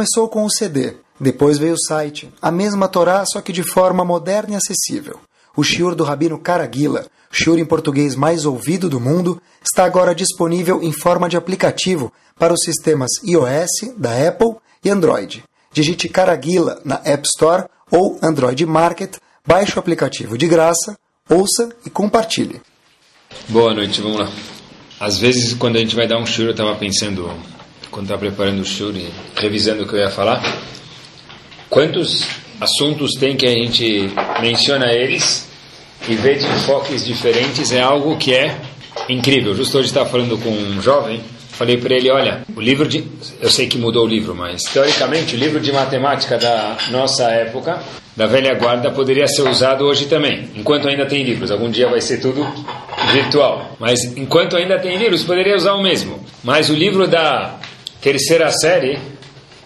Começou com o CD, depois veio o site, a mesma Torá, só que de forma moderna e acessível. O shiur do Rabino Caraguila, shiur em português mais ouvido do mundo, está agora disponível em forma de aplicativo para os sistemas iOS, da Apple e Android. Digite Caraguila na App Store ou Android Market, baixe o aplicativo de graça, ouça e compartilhe. Boa noite, vamos lá. Às vezes, quando a gente vai dar um shiur, eu estava pensando, quando estava preparando o shiur e revisando o que eu ia falar, quantos assuntos tem que a gente menciona eles e vê de enfoques diferentes é algo que é incrível. Justo hoje estava falando com um jovem, falei para ele, olha, o livro de, eu sei que mudou o livro, mas teoricamente o livro de matemática da nossa época, da velha guarda, poderia ser usado hoje também, enquanto ainda tem livros. Algum dia vai ser tudo virtual, mas enquanto ainda tem livros, poderia usar o mesmo. Mas o livro da terceira série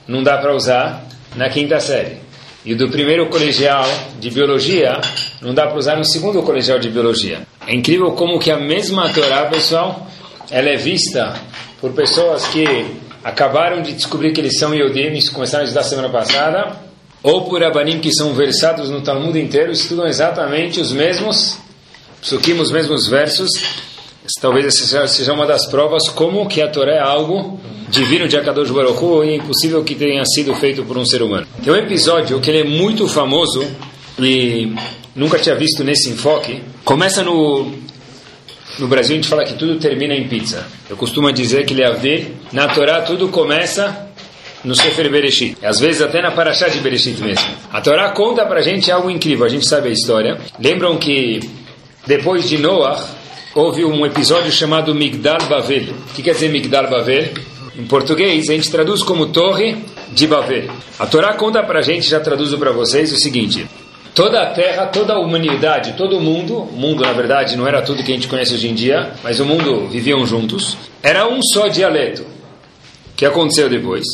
não dá para usar na quinta série. E do primeiro colegial de biologia não dá para usar no segundo colegial de biologia. É incrível como que a mesma Torá, pessoal, ela é vista por pessoas que acabaram de descobrir que eles são Yodim, começaram a estudar semana passada, ou por Abanim que são versados no Talmud inteiro, estudam exatamente os mesmos psukim, os mesmos versos. Talvez essa seja uma das provas como que a Torá é algo divino de Akadosh Baruch Hu é impossível que tenha sido feito por um ser humano. Tem um episódio que ele é muito famoso e nunca tinha visto nesse enfoque. Começa no no Brasil a gente fala que tudo termina em pizza. Eu costumo dizer que ele ver na Torá tudo começa no Sefer Bereshit. Às vezes até na Parashá de Bereshit mesmo. A Torá conta pra gente algo incrível, a gente sabe a história. Lembram que depois de Noah houve um episódio chamado Migdal Bavel. O que quer dizer Migdal Bavel? Em português, a gente traduz como Torre de Babel. A Torá conta para a gente, já traduzo para vocês, o seguinte: toda a terra, toda a humanidade, todo o mundo, o mundo na verdade não era tudo que a gente conhece hoje em dia, mas o mundo viviam juntos, era um só dialeto. O que aconteceu depois?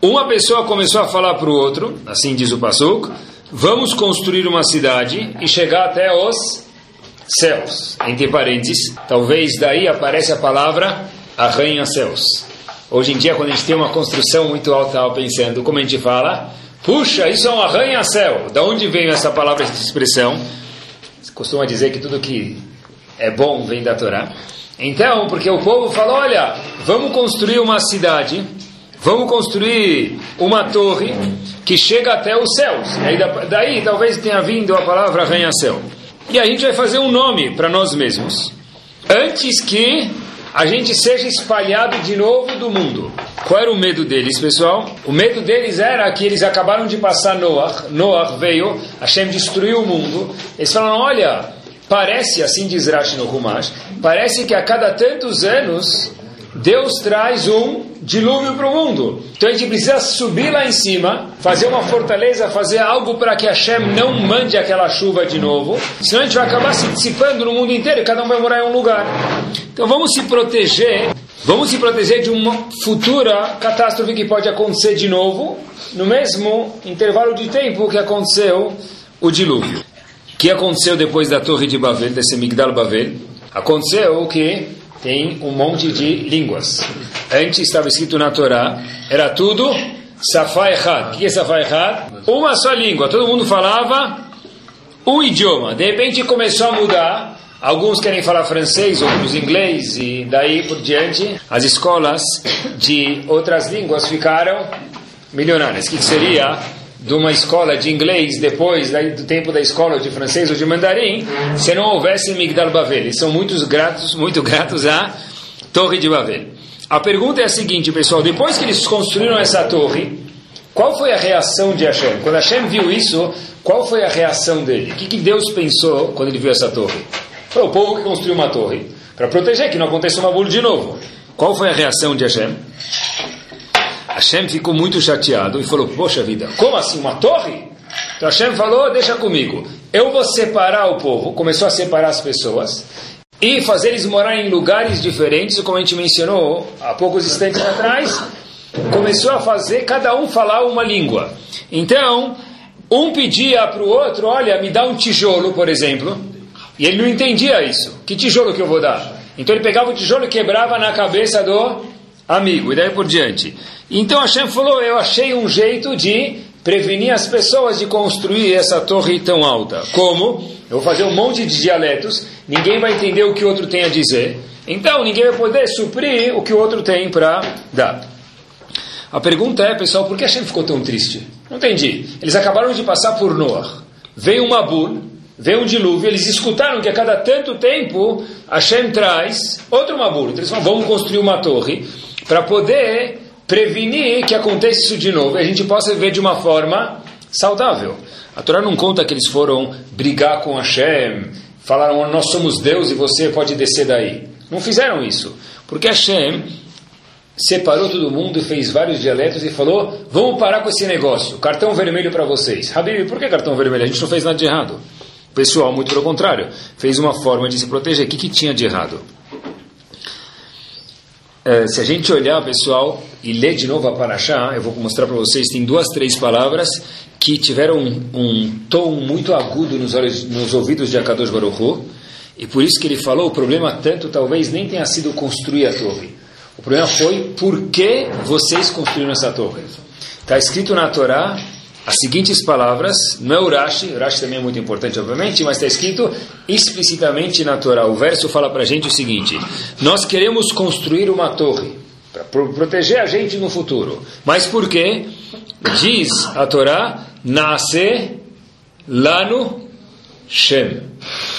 Uma pessoa começou a falar para o outro, assim diz o Pasuk, vamos construir uma cidade e chegar até os céus. Entre parênteses, talvez daí aparece a palavra arranha-céus. Hoje em dia, quando a gente tem uma construção muito alta, estava pensando, como a gente fala, puxa, isso é um arranha-céu. Da onde veio essa palavra, essa expressão? Você costuma dizer que tudo que é bom vem da Torá. Então, porque o povo falou, olha, vamos construir uma cidade, vamos construir uma torre que chega até os céus. Daí, daí talvez tenha vindo a palavra arranha-céu. E a gente vai fazer um nome para nós mesmos. Antes que a gente seja espalhado de novo do mundo. Qual era o medo deles, pessoal? O medo deles era que eles acabaram de passar Noah, Noah veio, Hashem destruiu o mundo. Eles falaram: olha, parece, assim diz Rashi no Humash, parece que a cada tantos anos Deus traz um dilúvio para o mundo. Então a gente precisa subir lá em cima, fazer uma fortaleza, fazer algo para que Hashem não mande aquela chuva de novo. Senão a gente vai acabar se dissipando no mundo inteiro cada um vai morar em um lugar. Então vamos se proteger, vamos se proteger de uma futura catástrofe que pode acontecer de novo, no mesmo intervalo de tempo que aconteceu o dilúvio. O que aconteceu depois da Torre de Babel, desse Migdal Babel? Aconteceu que tem um monte de línguas. Antes estava escrito na Torá, era tudo Safá Echad. O que é Safá Echad? Uma só língua. Todo mundo falava um idioma. De repente começou a mudar. Alguns querem falar francês, outros inglês, e daí por diante as escolas de outras línguas ficaram milionárias. O que seria de uma escola de inglês depois do tempo da escola de francês ou de mandarim, se não houvesse Migdal Bavel. Eles são muito gratos, muito gratos à Torre de Bavel. A pergunta é a seguinte, pessoal: depois que eles construíram essa torre, qual foi a reação de Hashem? Quando Hashem viu isso, qual foi a reação dele? O que, que Deus pensou quando ele viu essa torre? Foi o povo que construiu uma torre para proteger que não aconteça uma bula de novo. Qual foi a reação de Hashem? Hashem ficou muito chateado e falou: Poxa vida, como assim uma torre? Então Hashem falou: Deixa comigo, eu vou separar o povo. Começou a separar as pessoas e fazer eles morar em lugares diferentes, como a gente mencionou há poucos instantes atrás. Começou a fazer cada um falar uma língua. Então, um pedia para o outro: Olha, me dá um tijolo, por exemplo. E ele não entendia isso. Que tijolo que eu vou dar? Então ele pegava o tijolo e quebrava na cabeça do amigo, e daí por diante. Então Hashem falou, eu achei um jeito de prevenir as pessoas de construir essa torre tão alta. Como? Eu vou fazer um monte de dialetos, ninguém vai entender o que o outro tem a dizer, então ninguém vai poder suprir o que o outro tem para dar. A pergunta é, pessoal, por que Hashem ficou tão triste? Não entendi. Eles acabaram de passar por Noah. Veio um Mabul, veio um dilúvio, eles escutaram que a cada tanto tempo Hashem traz outro Mabul. Então eles falaram, vamos construir uma torre para poder prevenir que aconteça isso de novo e a gente possa viver de uma forma saudável. A Torá não conta que eles foram brigar com Hashem, falaram, nós somos Deus e você pode descer daí. Não fizeram isso, porque Hashem separou todo mundo e fez vários dialetos e falou: vamos parar com esse negócio, cartão vermelho para vocês. Habib, por que cartão vermelho? A gente não fez nada de errado. Pessoal, muito pelo contrário, fez uma forma de se proteger. O que, que tinha de errado? É, se a gente olhar, pessoal, e ler de novo a Paraxá, eu vou mostrar para vocês, tem duas, três palavras que tiveram um, um tom muito agudo nos, olhos, nos ouvidos de Akadosh Baruch Hu, e por isso que ele falou, o problema tanto talvez nem tenha sido construir a torre, o problema foi por que vocês construíram essa torre. Está escrito na Torá as seguintes palavras, não é Urashi, Urashi também é muito importante, obviamente, mas está escrito explicitamente na Torá. O verso fala para a gente o seguinte: Nós queremos construir uma torre para proteger a gente no futuro. Mas por quê? Diz a Torá: Nasce lano Shem.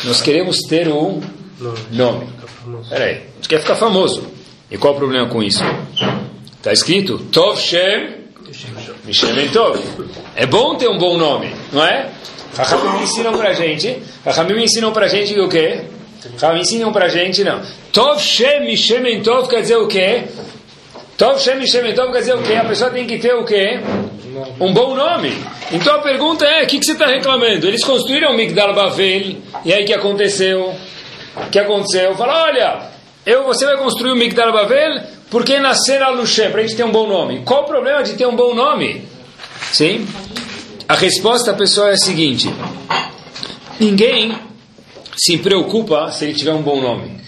Nós queremos ter um nome. Peraí, a gente quer ficar famoso. E qual o problema com isso? Está escrito Tov Shem Mishem Tov. É bom ter um bom nome, não é? Rahamim ensinam para a gente. Rahamim ensinam para a gente o quê? Rahamim ensinam para a gente, não. Tov Shem Mishem Tov quer dizer o quê? Tov Shem Mishem Tov quer dizer o quê? A pessoa tem que ter o quê? Um bom nome. Então a pergunta é, o que, que você está reclamando? Eles construíram o Migdal Bavel, e aí o que aconteceu? O que aconteceu? Fala, olha, eu, você vai construir o Migdal Bavel porque nascer a Luxé, para a gente ter um bom nome. Qual o problema de ter um bom nome? Sim? A resposta, pessoal, é a seguinte: ninguém se preocupa se ele tiver um bom nome.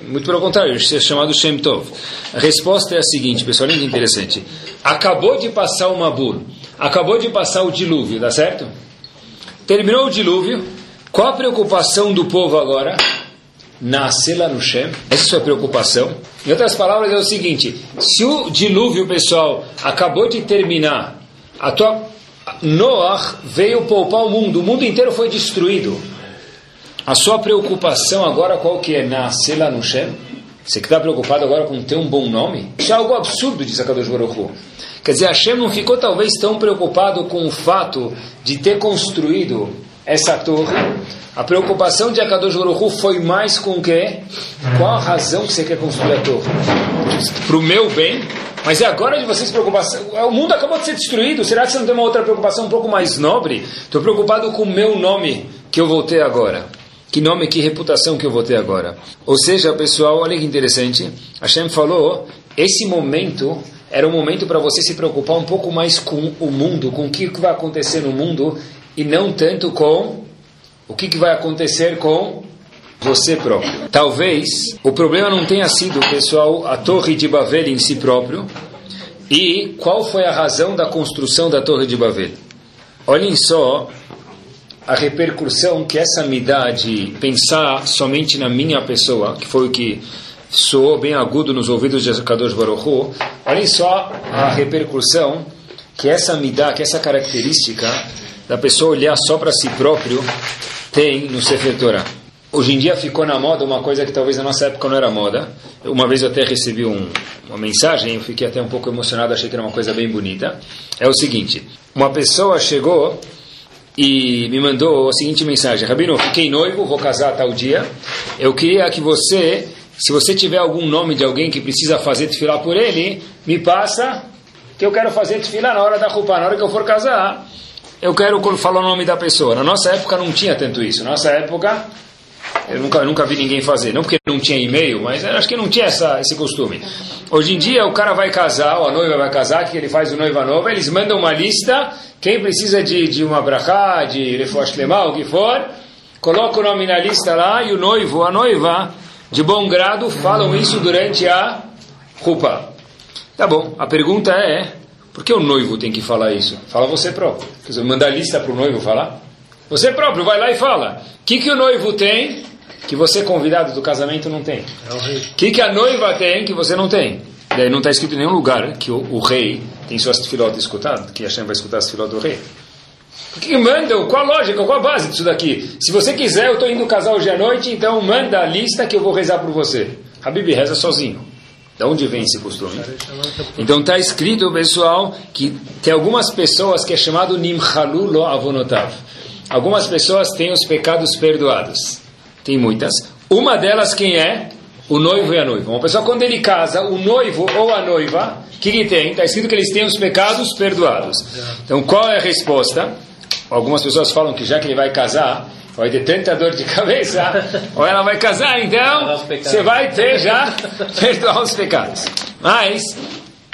Muito pelo contrário, isso é chamado Shem Tov. A resposta é a seguinte, pessoal, olha que interessante. Acabou de passar o Mabur, acabou de passar o dilúvio, tá certo? Terminou o dilúvio, qual a preocupação do povo agora? nascer lá no Shem. Essa é a sua preocupação. Em outras palavras, é o seguinte: se o dilúvio, pessoal, acabou de terminar, a tua Noah veio poupar o mundo, o mundo inteiro foi destruído. A sua preocupação agora qual que é? Nascer lá no Shem? Você que está preocupado agora com ter um bom nome? Isso é algo absurdo, diz a Kadosh Baruch Quer dizer, Hashem não ficou talvez tão preocupado com o fato de ter construído essa torre a preocupação de Akadosh Baruch foi mais com o quê? Qual a razão que você quer construir a torre? Para o meu bem? Mas é agora de vocês preocupar. O mundo acabou de ser destruído. Será que você não tem uma outra preocupação um pouco mais nobre? Estou preocupado com o meu nome que eu vou ter agora. Que nome, que reputação que eu vou ter agora. Ou seja, pessoal, olha que interessante. Hashem falou, esse momento era um momento para você se preocupar um pouco mais com o mundo, com o que vai acontecer no mundo, e não tanto com o que, que vai acontecer com você próprio. Talvez o problema não tenha sido, pessoal, a Torre de Babel em si próprio. E qual foi a razão da construção da Torre de Babel? Olhem só a repercussão que essa me dá de pensar somente na minha pessoa, que foi o que soou bem agudo nos ouvidos de Kadosh Baruch. Olhem só a repercussão que essa me dá, que essa característica da pessoa olhar só para si próprio tem no Sefer Torah. Hoje em dia ficou na moda uma coisa que talvez na nossa época não era moda. Uma vez eu até recebi um, uma mensagem, eu fiquei até um pouco emocionado, achei que era uma coisa bem bonita. É o seguinte: uma pessoa chegou e me mandou a seguinte mensagem: Rabino, fiquei noivo, vou casar tal dia. Eu queria que você, se você tiver algum nome de alguém que precisa fazer tefilá por ele, me passa, que eu quero fazer tefilá na hora da roupa, na hora que eu for casar eu quero falar o nome da pessoa. Na nossa época não tinha tanto isso. Na nossa época, eu nunca, eu nunca vi ninguém fazer. Não porque não tinha e-mail, mas acho que não tinha essa, esse costume. Hoje em dia, o cara vai casar, ou a noiva vai casar, que ele faz o noiva nova, eles mandam uma lista, quem precisa de, de uma brachá, de lemá, o que for, coloca o nome na lista lá, e o noivo, a noiva, de bom grado, falam isso durante a rupa. Tá bom, a pergunta é, por que o noivo tem que falar isso? Fala você próprio. Quer dizer, manda a lista para o noivo falar? Você próprio vai lá e fala. O que, que o noivo tem que você, convidado do casamento, não tem? O é que, que a noiva tem que você não tem? Daí não está escrito em nenhum lugar que o, o rei tem suas filotas escutadas, que a Hashem vai escutar as filotas do rei. Por que mandam? Qual a lógica? Qual a base disso daqui? Se você quiser, eu estou indo casar hoje à noite, então manda a lista que eu vou rezar por você. Habib reza sozinho. De onde vem esse costume? Então está escrito, pessoal, que tem algumas pessoas que é chamado Nimchalu lo avonotav. Algumas pessoas têm os pecados perdoados. Tem muitas. Uma delas quem é? O noivo e a noiva. Uma pessoa quando ele casa, o noivo ou a noiva, o que, que tem? Está escrito que eles têm os pecados perdoados. Então qual é a resposta? Algumas pessoas falam que já que ele vai casar, vai ter tanta dor de cabeça, ou ela vai casar, então você vai ter já perdoar os pecados. Mas,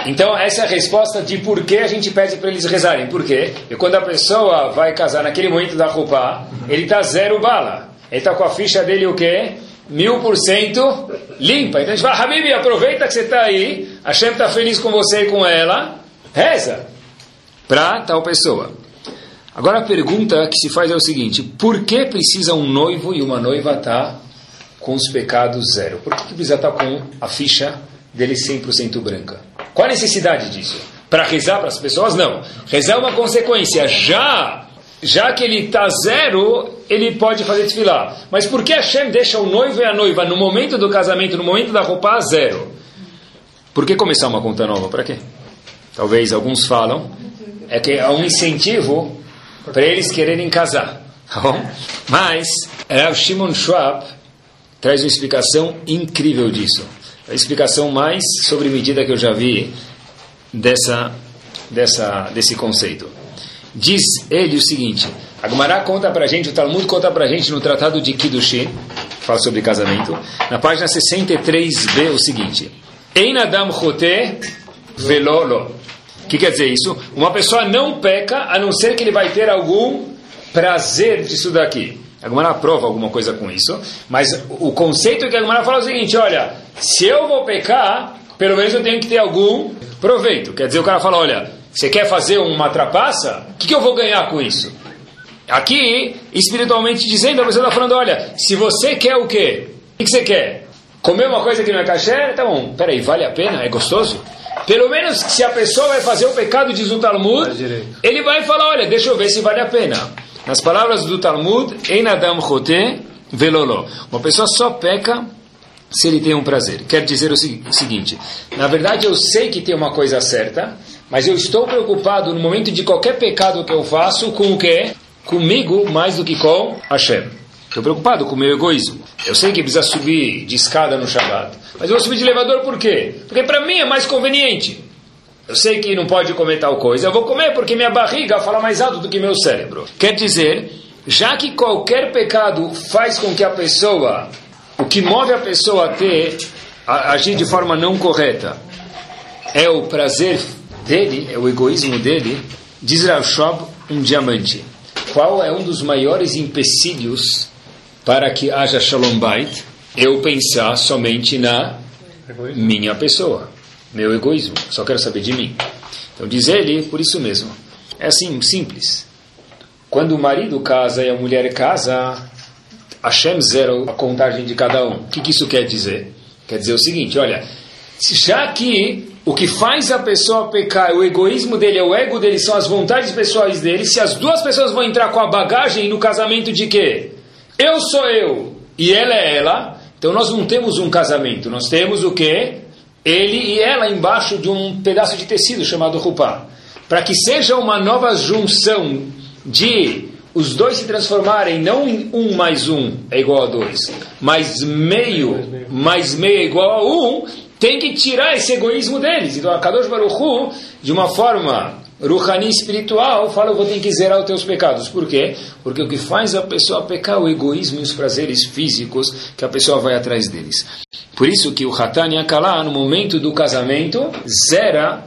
então essa é a resposta de por que a gente pede para eles rezarem. Por quê? Porque quando a pessoa vai casar naquele momento da roupa, ele está zero bala. Ele está com a ficha dele o quê? Mil por cento limpa. Então a gente fala, Habib, aproveita que você está aí, a Shem está feliz com você e com ela, reza para tal pessoa. Agora a pergunta que se faz é o seguinte: por que precisa um noivo e uma noiva estar tá com os pecados zero? Por que precisa estar tá com a ficha dele 100% branca? Qual a necessidade disso? Para rezar para as pessoas? Não. Rezar é uma consequência. Já já que ele está zero, ele pode fazer desfilar. Mas por que Hashem deixa o noivo e a noiva no momento do casamento, no momento da roupa, zero? Por que começar uma conta nova? Para quê? Talvez alguns falam. É que é um incentivo para eles quererem casar. Tá bom? Mas Rav Shimon Schwab traz uma explicação incrível disso. A explicação mais sobre medida que eu já vi dessa, dessa, desse conceito. Diz ele o seguinte: a Gemara conta para gente, o Talmud conta para gente no Tratado de Kiddushin, fala sobre casamento, na página 63b o seguinte: Ein Adam Chote Velolo que quer dizer isso? Uma pessoa não peca a não ser que ele vai ter algum prazer disso daqui. A Gemara prova alguma coisa com isso, mas o conceito que a Gemara fala é o seguinte: olha, se eu vou pecar, pelo menos eu tenho que ter algum proveito. Quer dizer, o cara fala: olha, você quer fazer uma trapaça? O que, que eu vou ganhar com isso? Aqui, espiritualmente dizendo, a pessoa está falando: olha, se você quer o quê? O que, que você quer? Comer uma coisa que não é caché? Tá bom, peraí, vale a pena? É gostoso? Pelo menos se a pessoa vai fazer o pecado, diz o Talmud, ele vai falar, olha, deixa eu ver se vale a pena. Nas palavras do Talmud, Ein Adam Chote Velolo. Uma pessoa só peca se ele tem um prazer. Quer dizer o seguinte, na verdade eu sei que tem uma coisa certa, mas eu estou preocupado no momento de qualquer pecado que eu faço com o quê? Comigo mais do que com Hashem. Estou preocupado com o meu egoísmo. Eu sei que precisa subir de escada no Shabbat. Mas eu vou subir de elevador por quê? Porque para mim é mais conveniente. Eu sei que não pode comer tal coisa. Eu vou comer porque minha barriga fala mais alto do que meu cérebro. Quer dizer, já que qualquer pecado faz com que a pessoa, o que move a pessoa a ter, a agir de forma não correta, é o prazer dele, é o egoísmo dele, diz Rav um diamante. Qual é um dos maiores empecilhos para que haja Shalom Bait, eu pensar somente na egoísmo. minha pessoa, meu egoísmo, só quero saber de mim. Então diz ele, por isso mesmo. É assim, simples. Quando o marido casa e a mulher casa, Hashem zero a contagem de cada um. O que, que isso quer dizer? Quer dizer o seguinte, olha, já que o que faz a pessoa pecar, o egoísmo dele, é o ego dele, são as vontades pessoais dele, se as duas pessoas vão entrar com a bagagem no casamento de quê? Eu sou eu e ela é ela. Então nós não temos um casamento, nós temos o quê? Ele e ela embaixo de um pedaço de tecido chamado rupá. Para que seja uma nova junção de os dois se transformarem não em um mais um é igual a dois, mas meio mais meio é igual a um, tem que tirar esse egoísmo deles. Então a Kadosh Baruch Hu, de uma forma Ruhani espiritual fala, eu vou ter que zerar os teus pecados. Por quê? Porque o que faz a pessoa pecar é o egoísmo e os prazeres físicos que a pessoa vai atrás deles. Por isso que o Hatan Yakalá, no momento do casamento, zera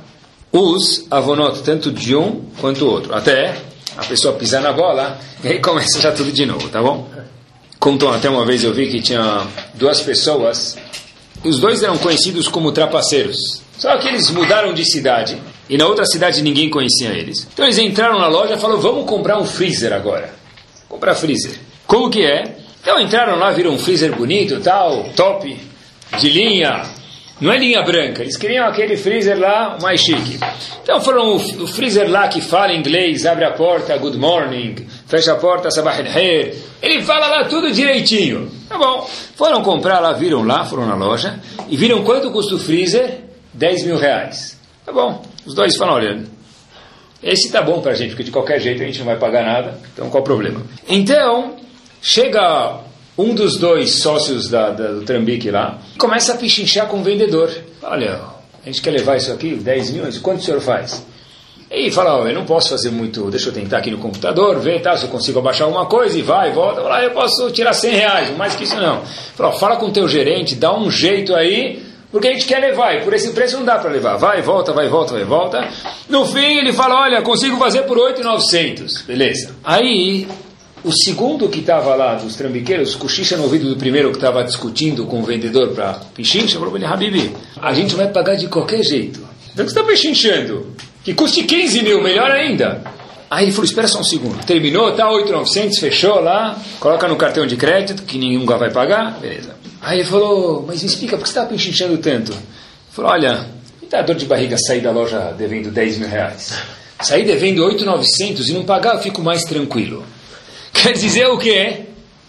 os avonot, tanto de um quanto outro. Até a pessoa pisar na bola e aí começa já tudo de novo, tá bom? Contou até uma vez eu vi que tinha duas pessoas, os dois eram conhecidos como trapaceiros Só que eles mudaram de cidade e na outra cidade ninguém conhecia eles. Então eles entraram na loja e falaram: vamos comprar um freezer agora. Comprar freezer. Como que é? Então entraram lá, viram um freezer bonito, tal, top, de linha, não é linha branca, eles queriam aquele freezer lá mais chique. Então foram o, freezer lá que fala inglês, abre a porta, good morning, fecha a porta, sabah el Ele fala lá tudo direitinho. Tá bom. Foram comprar lá, viram lá, foram na loja e viram quanto custa o freezer? 10 mil reais. Tá bom. Os dois falam, olha, esse tá bom pra gente, porque de qualquer jeito a gente não vai pagar nada, então qual o problema? Então, chega um dos dois sócios da, da, do Trambique lá começa a pichinchar com o vendedor. Olha, a gente quer levar isso aqui, 10 mil, quanto o senhor faz? E fala, oh, eu não posso fazer muito, deixa eu tentar aqui no computador, ver tá, se eu consigo abaixar alguma coisa, e vai, volta. Ah, eu posso tirar 100 reais, mais que isso não. Fala, fala com o teu gerente, dá um jeito aí, porque a gente quer levar, e por esse preço não dá para levar. Vai, volta, vai, volta, vai, volta. No fim ele fala, olha, consigo fazer por 8,900. Beleza. Aí o segundo que estava lá, dos trambiqueiros, cochicha no ouvido do primeiro que estava discutindo com o vendedor para pichincha, falou ele, Habibi, a gente vai pagar de qualquer jeito. Então que você está pichinchando? Que custe 15 mil, melhor ainda. Aí ele falou, espera só um segundo. Terminou, tá 8,900, fechou lá, coloca no cartão de crédito, que ninguém vai pagar, beleza. Aí ele falou, mas me explica, por que você está pichinchando tanto? Ele falou, olha, me dá dor de barriga sair da loja devendo 10 mil reais. Sair devendo 8,900 e não pagar, eu fico mais tranquilo. Quer dizer o quê?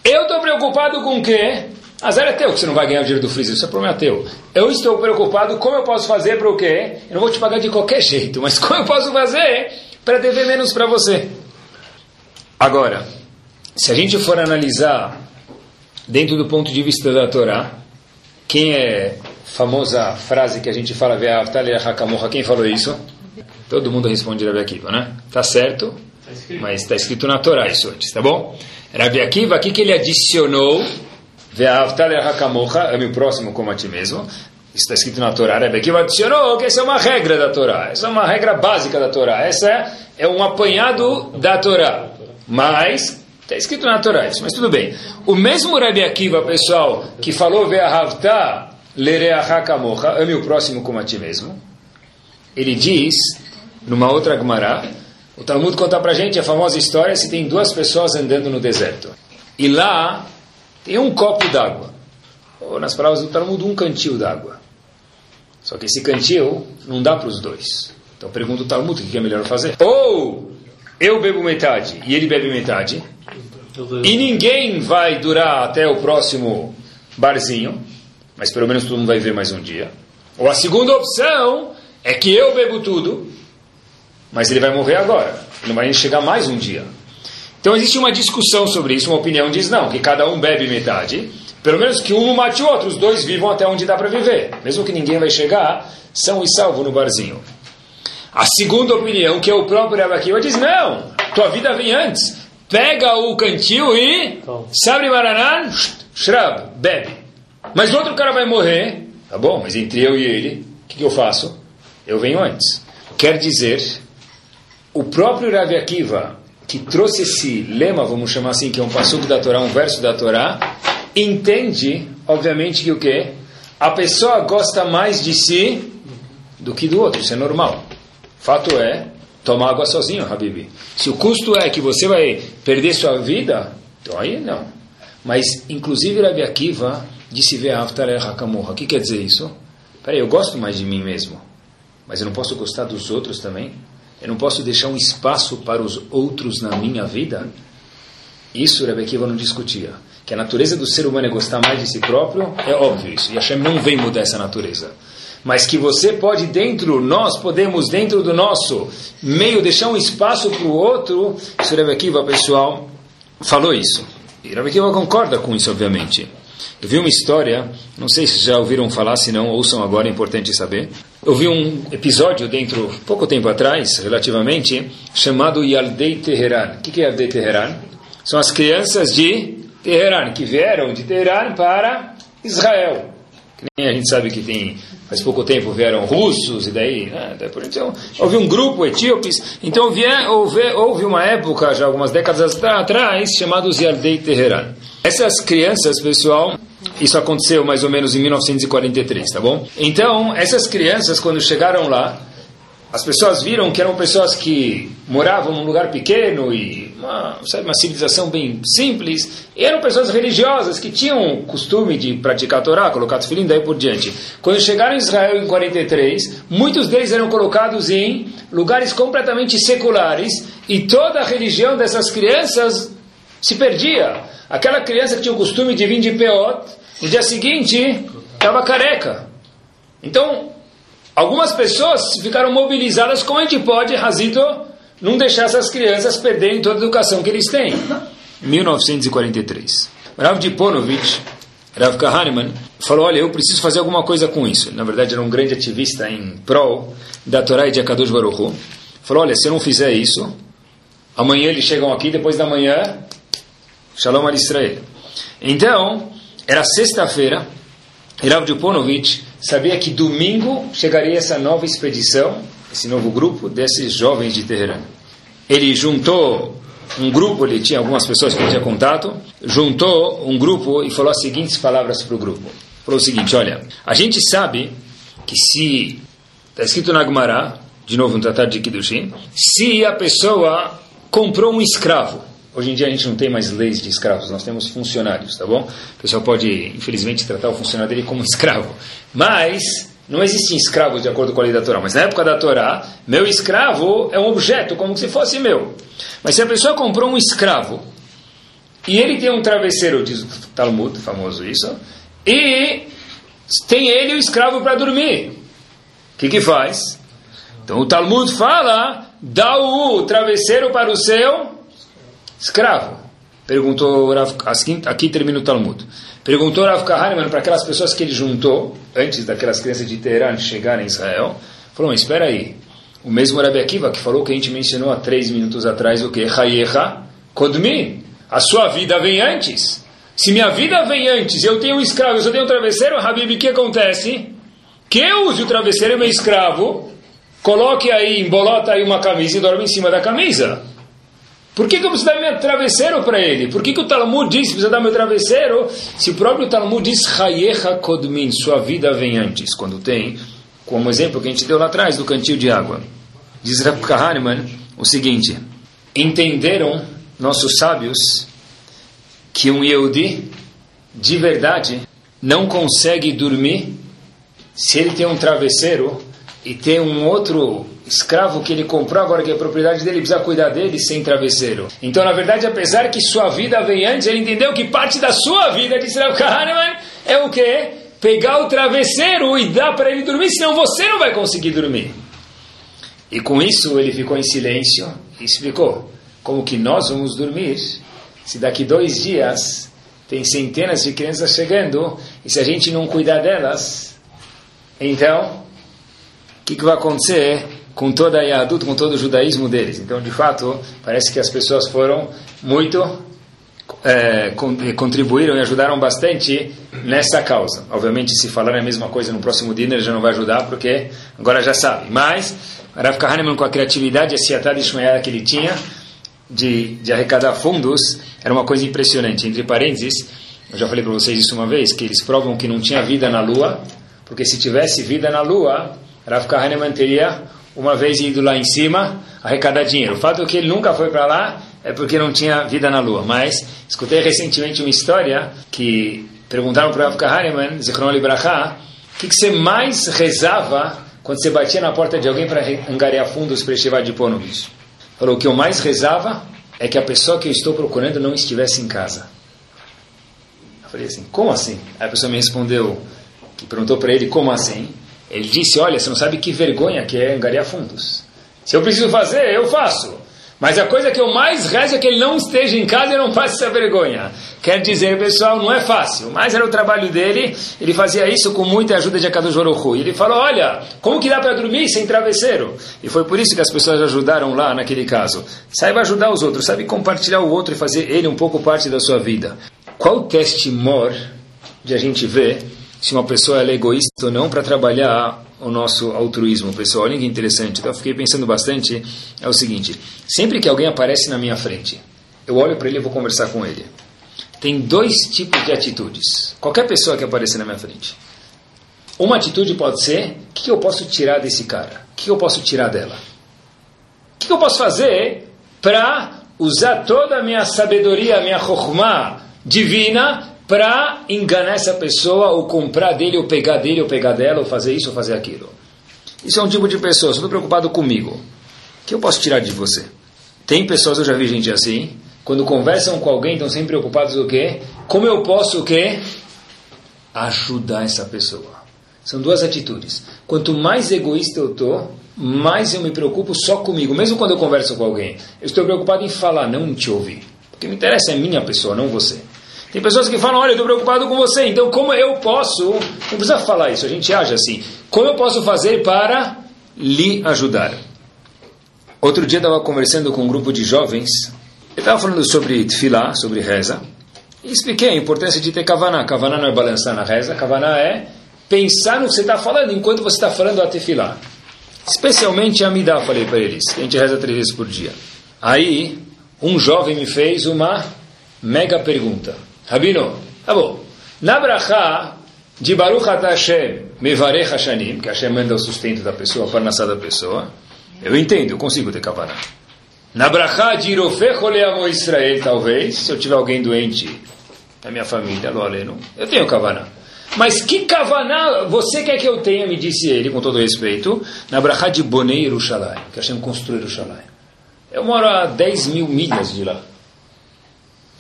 Eu estou preocupado com o quê? Azar é teu que você não vai ganhar o dinheiro do freezer, isso é problema teu. Eu estou preocupado como eu posso fazer para o quê? Eu não vou te pagar de qualquer jeito, mas como eu posso fazer para dever menos para você? Agora, se a gente for analisar dentro do ponto de vista da Torá, quem é famosa frase que a gente fala, quem falou isso? Todo mundo responde Rabi Akiva, né? Tá certo? Mas está escrito na Torá isso antes, tá bom? Rabi Akiva, aqui que ele adicionou, ame o próximo como a ti mesmo. Está escrito na Torá. Rabi Akiva adicionou que essa é uma regra da Torá. Essa é uma regra básica da Torá. Essa é um apanhado da Torá. Mas Está escrito na Torá isso, mas tudo bem. O mesmo Rabi Akiva, pessoal, que falou Ve'ahavta lereachakamocha, ame o próximo como a ti mesmo, ele diz, numa outra Gemara, o Talmud conta pra gente a famosa história se tem duas pessoas andando no deserto. E lá tem um copo d'água. Ou nas palavras do Talmud, um cantil d'água. Só que esse cantil não dá para os dois. Então pergunta o Talmud o que é melhor fazer. Ou eu bebo metade e ele bebe metade. E ninguém vai durar até o próximo barzinho. Mas pelo menos todo mundo vai ver mais um dia. Ou a segunda opção é que eu bebo tudo mas ele vai morrer agora. Ele não vai chegar mais um dia. Então existe uma discussão sobre isso. Uma opinião diz não, que cada um bebe metade. Pelo menos que um mate o outro, os dois vivam até onde dá para viver. Mesmo que ninguém vai chegar, são e salvo no barzinho. A segunda opinião, que é o próprio Akiva, diz não, tua vida vem antes. Pega o cantil e sabe Maranan, shrab, bebe. Mas o outro cara vai morrer. Tá bom, mas entre eu e ele, o que, que eu faço? Eu venho antes. Quer dizer o próprio Rav Akiva, que trouxe esse lema, vamos chamar assim, que é um passuco da Torá, um verso da Torá, entende, obviamente, que o quê? A pessoa gosta mais de si do que do outro, isso é normal. Fato é, tomar água sozinho, Habibi. Se o custo é que você vai perder sua vida, então aí não. Mas, inclusive, Rabi Akiva disse ver Hakamuha. O que quer dizer isso? Peraí, eu gosto mais de mim mesmo, mas eu não posso gostar dos outros também? Eu não posso deixar um espaço para os outros na minha vida? Isso Rebbe Akiva não discutia. Que a natureza do ser humano é gostar mais de si próprio, é óbvio isso. E Hashem não vem mudar essa natureza. Mas que você pode dentro, nós podemos dentro do nosso meio deixar um espaço para o outro, isso Rebbe Akiva, pessoal, falou isso. E Rebbe concorda com isso, obviamente. Eu vi uma história, não sei se já ouviram falar, se não, ouçam agora, é importante saber. Eu vi um episódio dentro, pouco tempo atrás, relativamente, chamado Yaldei Teheran. O que é Yaldei Teheran? São as crianças de Teheran, que vieram de Teheran para Israel. Que nem a gente sabe que tem, faz pouco tempo vieram russos, e daí, né, então, houve um grupo etíopes. Então vier, houve, houve uma época, já algumas décadas atrás, chamado Yaldei Teheran. Essas crianças, pessoal, Isso aconteceu mais ou menos em 1943, tá bom? Então, essas crianças, quando chegaram lá, as pessoas viram que eram pessoas que moravam num lugar pequeno e uma, sabe, uma civilização bem simples, e eram pessoas religiosas que tinham o costume de praticar a Torá, colocar tefilim, daí por diante. Quando chegaram em Israel em 43, muitos deles eram colocados em lugares completamente seculares e toda a religião dessas crianças se perdia. Aquela criança que tinha o costume de vir de Peot, no dia seguinte estava careca. Então, Algumas pessoas ficaram mobilizadas, como a gente pode, Razito, não deixar essas crianças perderem toda a educação que eles têm. 1943. Rav Diponovich, Rav Kahneman, falou, olha, eu preciso fazer alguma coisa com isso. Na verdade, era um grande ativista em prol da Torá e de Akadosh Baruch. Falou, olha, se eu não fizer isso, amanhã eles chegam aqui, depois da manhã, Shalom al Israel. Então, era sexta-feira, Rav Diponovich sabia que domingo chegaria essa nova expedição, esse novo grupo desses jovens de Teherã. Ele juntou um grupo, ele tinha algumas pessoas que ele tinha contato, juntou um grupo e falou as seguintes palavras para o grupo. Falou o seguinte, olha, a gente sabe que se, está escrito na Gemara, de novo no Tratado de Kiddushin, se a pessoa comprou um escravo, Hoje em dia a gente não tem mais leis de escravos, nós temos funcionários, tá bom? O pessoal pode, infelizmente, tratar o funcionário dele como escravo. Mas não existem escravos de acordo com a lei da Torá. Mas na época da Torá, meu escravo é um objeto, como se fosse meu. Mas se a pessoa comprou um escravo e ele tem um travesseiro, diz o Talmud, famoso isso, e tem ele o escravo para dormir, o que que faz? Então o Talmud fala, dá o travesseiro para o seu escravo. Perguntou Rav, aqui, aqui termina o Talmud. Perguntou Rav Kahneman para aquelas pessoas que ele juntou, antes daquelas crianças de Teherã chegarem em Israel, falou, espera aí, o mesmo Rabi Akiva que falou que a gente mencionou há três minutos atrás o que? Hayecha Kodmi. A sua vida vem antes. Se minha vida vem antes, eu tenho um escravo, eu só tenho um travesseiro, Habib, o que acontece? Que eu use o travesseiro, meu escravo, coloque aí, embolota aí uma camisa e dorme em cima da camisa. Por que, que eu preciso dar meu travesseiro para ele? Por que, que o Talmud diz que precisa dar meu travesseiro? Se o próprio Talmud diz Hayecha Kodmin, sua vida vem antes, quando tem, como exemplo que a gente deu lá atrás do cantil de água. Diz Rav Kahneman o seguinte: entenderam nossos sábios que um Yehudi de verdade não consegue dormir se ele tem um travesseiro e tem um outro escravo que ele comprou, agora que é propriedade dele, precisa cuidar dele sem travesseiro. Então, na verdade, apesar que sua vida vem antes, ele entendeu que parte da sua vida, de Israel Kahneman, é o quê? Pegar o travesseiro e dar para ele dormir, senão você não vai conseguir dormir. E com isso ele ficou em silêncio e explicou como que nós vamos dormir se daqui dois dias tem centenas de crianças chegando e se a gente não cuidar delas, então o que, que vai acontecer com toda a Yahudut, com todo o judaísmo deles. Então, de fato, parece que as pessoas foram muito, é, contribuíram e ajudaram bastante nessa causa. Obviamente, se falar a mesma coisa no próximo dinner já não vai ajudar, porque agora já sabe. Mas, Rav Kahneman, com a criatividade a siatada de que ele tinha, de, de arrecadar fundos, era uma coisa impressionante. Entre parênteses, eu já falei para vocês isso uma vez, que eles provam que não tinha vida na Lua, porque se tivesse vida na Lua, Rav Kahneman teria uma vez ido lá em cima arrecadar dinheiro. O fato é que ele nunca foi para lá é porque não tinha vida na Lua. Mas escutei recentemente uma história que perguntaram para o Rav Kahneman, Zichron Libraha, o que, que você mais rezava quando você batia na porta de alguém para angariar fundos para estivar de Ponovich? Falou, o que eu mais rezava é que a pessoa que eu estou procurando não estivesse em casa. Eu falei assim, como assim? Aí a pessoa me respondeu, que perguntou para ele, como assim? Ele disse: Olha, você não sabe que vergonha que é angariar fundos. Se eu preciso fazer, eu faço. Mas a coisa que eu mais rezo é que ele não esteja em casa e não passe essa vergonha. Quer dizer, pessoal, não é fácil. Mas era o trabalho dele. Ele fazia isso com muita ajuda de Akadosh Baruch E ele falou, olha, como que dá para dormir sem travesseiro? E foi por isso que as pessoas ajudaram lá naquele caso. Saiba ajudar os outros, sabe compartilhar o outro e fazer ele um pouco parte da sua vida. Qual o teste mor de a gente ver se uma pessoa é egoísta ou não para trabalhar o nosso altruísmo, pessoal. Olha que interessante. Então, eu fiquei pensando bastante. É o seguinte: sempre que alguém aparece na minha frente, eu olho para ele e vou conversar com ele. tem dois tipos de atitudes. Qualquer pessoa que aparecer na minha frente. Uma atitude pode ser: o que eu posso tirar desse cara? O que eu posso tirar dela? O que eu posso fazer para usar toda a minha sabedoria, a minha chokhmah divina para enganar essa pessoa, ou comprar dele, ou pegar dele, ou pegar dela, ou fazer isso, ou fazer aquilo. Isso é um tipo de pessoa, estou preocupado comigo. O que eu posso tirar de você? Tem pessoas, eu já vi gente assim, quando conversam com alguém, estão sempre preocupados o quê? Como eu posso o quê? Ajudar essa pessoa. São duas atitudes. Quanto mais egoísta eu estou, mais eu me preocupo só comigo. Mesmo quando eu converso com alguém, eu estou preocupado em falar, não te ouvir. O que me interessa é minha pessoa, não você. Tem pessoas que falam, olha, eu estou preocupado com você, então como eu posso... Não precisa falar isso, a gente age assim. Como eu posso fazer para lhe ajudar? Outro dia eu estava conversando com um grupo de jovens, eu estava falando sobre tefilá, sobre reza, e expliquei a importância de ter kavaná. Kavaná não é balançar na reza, kavaná é pensar no que você está falando enquanto você está falando a tefilá. Especialmente a midá, falei para eles, que a gente reza três vezes por dia. Aí, um jovem me fez uma mega pergunta. Rabino, tá bom, na brachá de Baruch Hashem, Mevarech Hashanim, que Hashem manda o sustento da pessoa, a parnassá da pessoa, eu entendo, eu consigo ter kavaná. Na brachá de Irofech Oleamo Israel, talvez, se eu tiver alguém doente na minha família, lo aleno, eu tenho kavaná. Mas que kavaná você quer que eu tenha, me disse ele, com todo respeito, na brachá de Bonei Yerushalayim, que Hashem construiu Yerushalayim. Eu moro a 10 mil milhas de lá.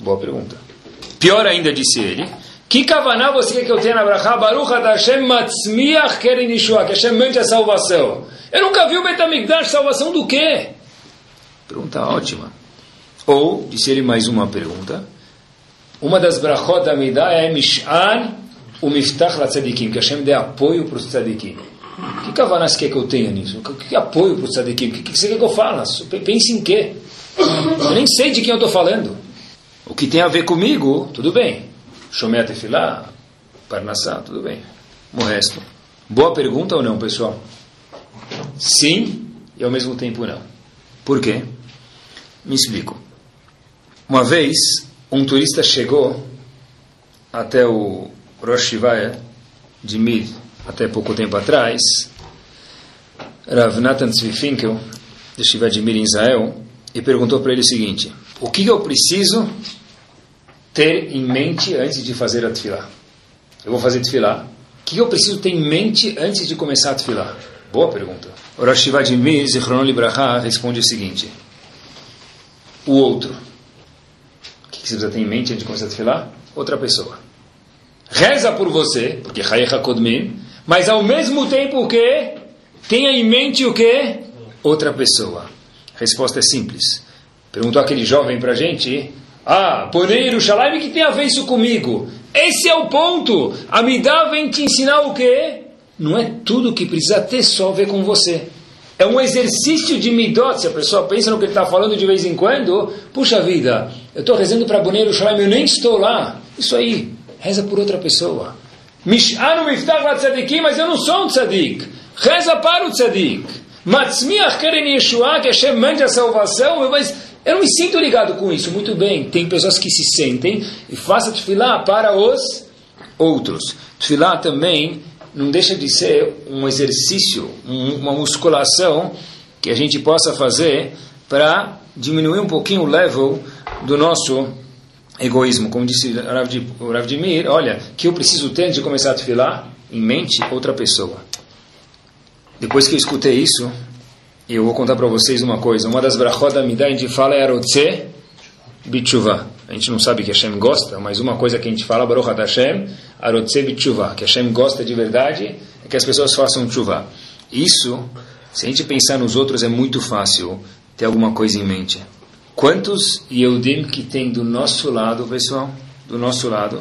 Boa pergunta. Pior ainda, disse ele, que kavaná você quer que eu tenha na brachá? Baruch Hashem matzmiach keren Yeshua, que Hashem mande a salvação. Eu nunca vi o Betamigdash, salvação do quê? Pergunta ótima. Ou, disse ele mais uma pergunta, uma das brachot da Midah é Mish'an o Miftach la Tzadikim, que Hashem dê apoio para os Tzadikim. Que kavaná você quer que eu tenha nisso? Que, apoio para os Tzadikim? O que, que você quer que eu faça? Pense em quê? Eu nem sei de quem eu estou falando. O que tem a ver comigo, tudo bem. Shomé Tefilá, Parnassá, tudo bem. O resto. Boa pergunta ou não, pessoal? Sim e ao mesmo tempo não. Por quê? Me explico. Uma vez, um turista chegou até o Rosh Shivaya de Mir, até pouco tempo atrás, Rav Nathan Tzvifinkel, de Shivaya de Mir em Israel, e perguntou para ele o seguinte, o que eu preciso ter em mente antes de fazer a tefilá? Eu vou fazer tefilá. O que eu preciso ter em mente antes de começar a tefilá? Boa pergunta. Rosh Zichronon Libraha, responde o seguinte, o outro. O que você precisa ter em mente antes de começar a tefilá? Outra pessoa reza por você, porque Hayecha Kodmin, mas ao mesmo tempo o? Tenha em mente o que? Outra pessoa. A resposta é simples. Perguntou aquele jovem para a gente, ah, porém Yerushalayim, que tem a ver isso comigo? Esse é o ponto. A Midah vem te ensinar o quê? Não é tudo que precisa ter só a ver com você. É um exercício de midot. Se a pessoa pensa no que ele está falando de vez em quando, puxa vida, eu estou rezando para Boneiro Shalim, eu nem estou lá. Isso aí, Reza por outra pessoa. Mish'anu miftach la tzadikim, mas eu não sou um tzadik. Reza para o tzadik. Matzmiach keren Yeshua, que Hashem mande a salvação, mas eu não me sinto ligado com isso. Muito bem, tem pessoas que se sentem e faça tefilá para os outros. Tefilá também não deixa de ser um exercício, uma musculação que a gente possa fazer para diminuir um pouquinho o level do nosso egoísmo, como disse o Rav Dimir, olha, que eu preciso ter de começar a filar em mente outra pessoa. Depois que eu escutei isso, eu vou contar para vocês uma coisa. Uma das brachot da a gente fala é Arotze Bitshuva. A gente não sabe que Hashem gosta, mas uma coisa que a gente fala, Baruch Hashem, Arotze Bitshuva, que Hashem gosta de verdade, é que as pessoas façam tshuva. Isso, se a gente pensar nos outros, é muito fácil ter alguma coisa em mente. Quantos Yehudim que tem do nosso lado, pessoal, do nosso lado,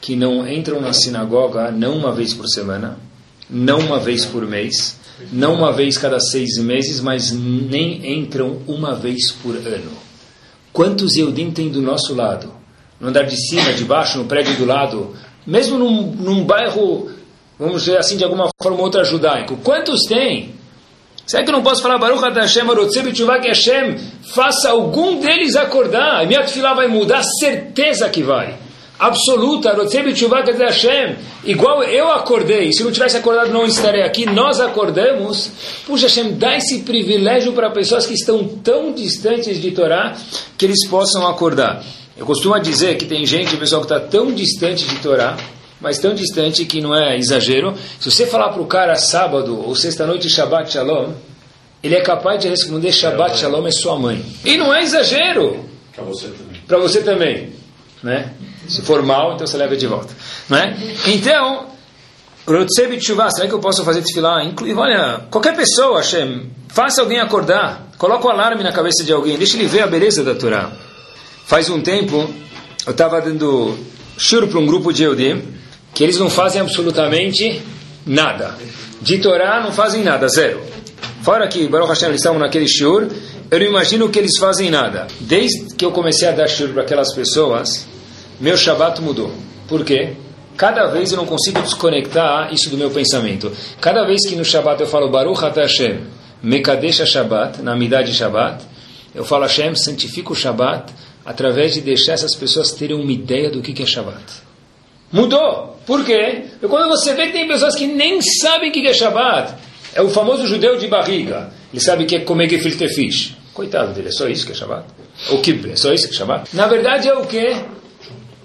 que não entram na sinagoga não uma vez por semana, não uma vez por mês, não uma vez cada seis meses, mas nem entram uma vez por ano. Quantos Yehudim tem do nosso lado? No andar de cima, de baixo, no prédio do lado, mesmo num, num bairro, vamos dizer assim, de alguma forma ou outra judaico. Quantos tem? Será que eu não posso falar Baruch Hashem, Arotzeb que Hashem faça algum deles acordar? A minha fila vai mudar, certeza que vai. Absoluta, Hashem, igual eu acordei, se não tivesse acordado não estaria aqui, nós acordamos, puxa Hashem, dá esse privilégio para pessoas que estão tão distantes de Torá, que eles possam acordar. Eu costumo dizer que tem gente, pessoal que está tão distante de Torá, mas tão distante que não é exagero, se você falar para o cara sábado ou sexta-noite Shabbat Shalom, ele é capaz de responder Shabbat Shalom é sua mãe. E não é exagero. Para você também. Para você também. Né? Se for mal, então você leva de volta. Não é? Então, Rotsev Tshuva, será que eu posso fazer desfilar? Inclui, olha, qualquer pessoa, Hashem, faça alguém acordar, coloca o um alarme na cabeça de alguém, deixa ele ver a beleza da Torá. Faz um tempo, eu estava dando shur para um grupo de Eudim, que eles não fazem absolutamente nada. De Torá não fazem nada, zero. Fora que Baruch Hashem eles estavam naquele shur, eu não imagino que eles fazem nada. Desde que eu comecei a dar shur para aquelas pessoas, meu Shabbat mudou. Por quê? Cada vez eu não consigo desconectar isso do meu pensamento. Cada vez que no Shabbat eu falo Baruch Hashem, Mekadesh Shabbat, na amidade de Shabbat, eu falo Hashem, santifica o Shabbat, através de deixar essas pessoas terem uma ideia do que é Shabbat. Mudou. Por quê? Porque quando você vê que tem pessoas que nem sabem o que é Shabbat, é o famoso judeu de barriga. Ele sabe que é comer gefilte fish. Coitado dele, é só isso que é Shabbat? O kibbeh, é só isso que é Shabbat? Na verdade é o quê?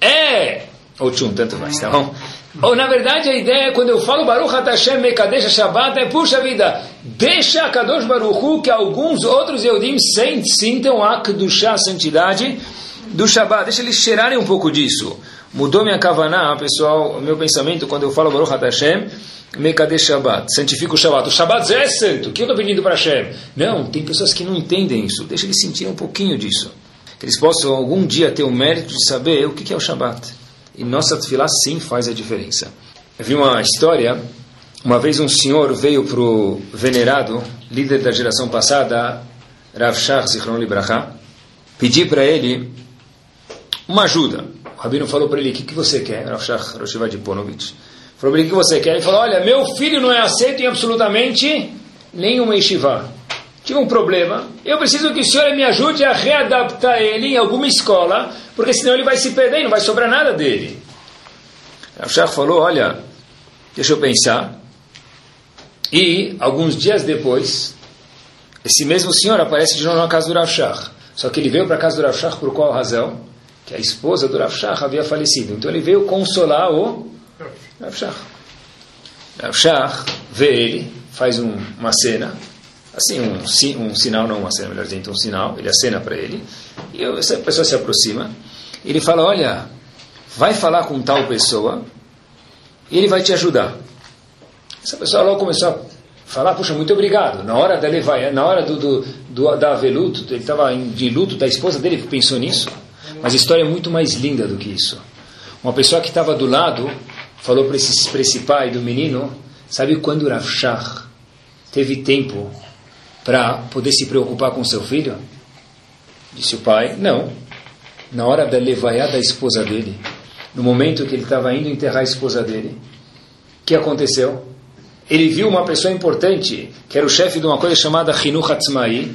É, ou tchum, tanto mais, tá bom? Ou na verdade a ideia é quando eu falo Baruch Hashem Mekadesh Shabbat, é puxa vida, deixa a Kadosh Baruch que alguns outros Eudim sintam a Kedushá, a santidade do Shabbat, deixa eles cheirarem um pouco disso. Mudou minha kavaná, pessoal, meu pensamento quando eu falo Baruch Hashem Mekadesh Shabbat, santifica o Shabbat. O Shabbat é santo, o que eu estou pedindo para Hashem? Não, tem pessoas que não entendem isso, deixa eles sentirem um pouquinho disso que eles possam algum dia ter o mérito de saber o que é o Shabat. E nossa tefilá sim faz a diferença. Eu vi uma história, uma vez um senhor veio para o venerado, líder da geração passada, Rav Shach Zichron Libraha, pedir para ele uma ajuda. O rabino falou para ele, o que, que você quer? Rav Shach Roshivad Ponovich. Falou para ele, o que você quer? Ele falou, olha, meu filho não é aceito em absolutamente nenhuma yeshiva tive um problema, eu preciso que o senhor me ajude a readaptar ele em alguma escola, porque senão ele vai se perder e não vai sobrar nada dele. O falou, olha, deixa eu pensar. E, alguns dias depois, esse mesmo senhor aparece de novo na casa do Rav Shach. Só que ele veio para a casa do Rav Shach por qual razão? Que a esposa do Rav Shach havia falecido. Então ele veio consolar o Rav Shach. Rav Shach vê ele, faz um, uma cena, assim, um, um sinal, não uma cena, melhor dizendo, um sinal, ele acena para ele, e essa pessoa se aproxima, ele fala, olha, vai falar com tal pessoa, e ele vai te ajudar. Essa pessoa logo começou a falar, puxa, muito obrigado. Na hora da levar, na hora do, do, do da aveluto, ele estava de luto da esposa dele pensou nisso. Mas a história é muito mais linda do que isso. Uma pessoa que estava do lado falou para esse, esse pai do menino, sabe quando Rav Shach teve tempo para poder se preocupar com seu filho? Disse o pai, não. Na hora da levaiá da esposa dele, no momento que ele estava indo enterrar a esposa dele, o que aconteceu? Ele viu uma pessoa importante, que era o chefe de uma coisa chamada Hinuch Hatzmai,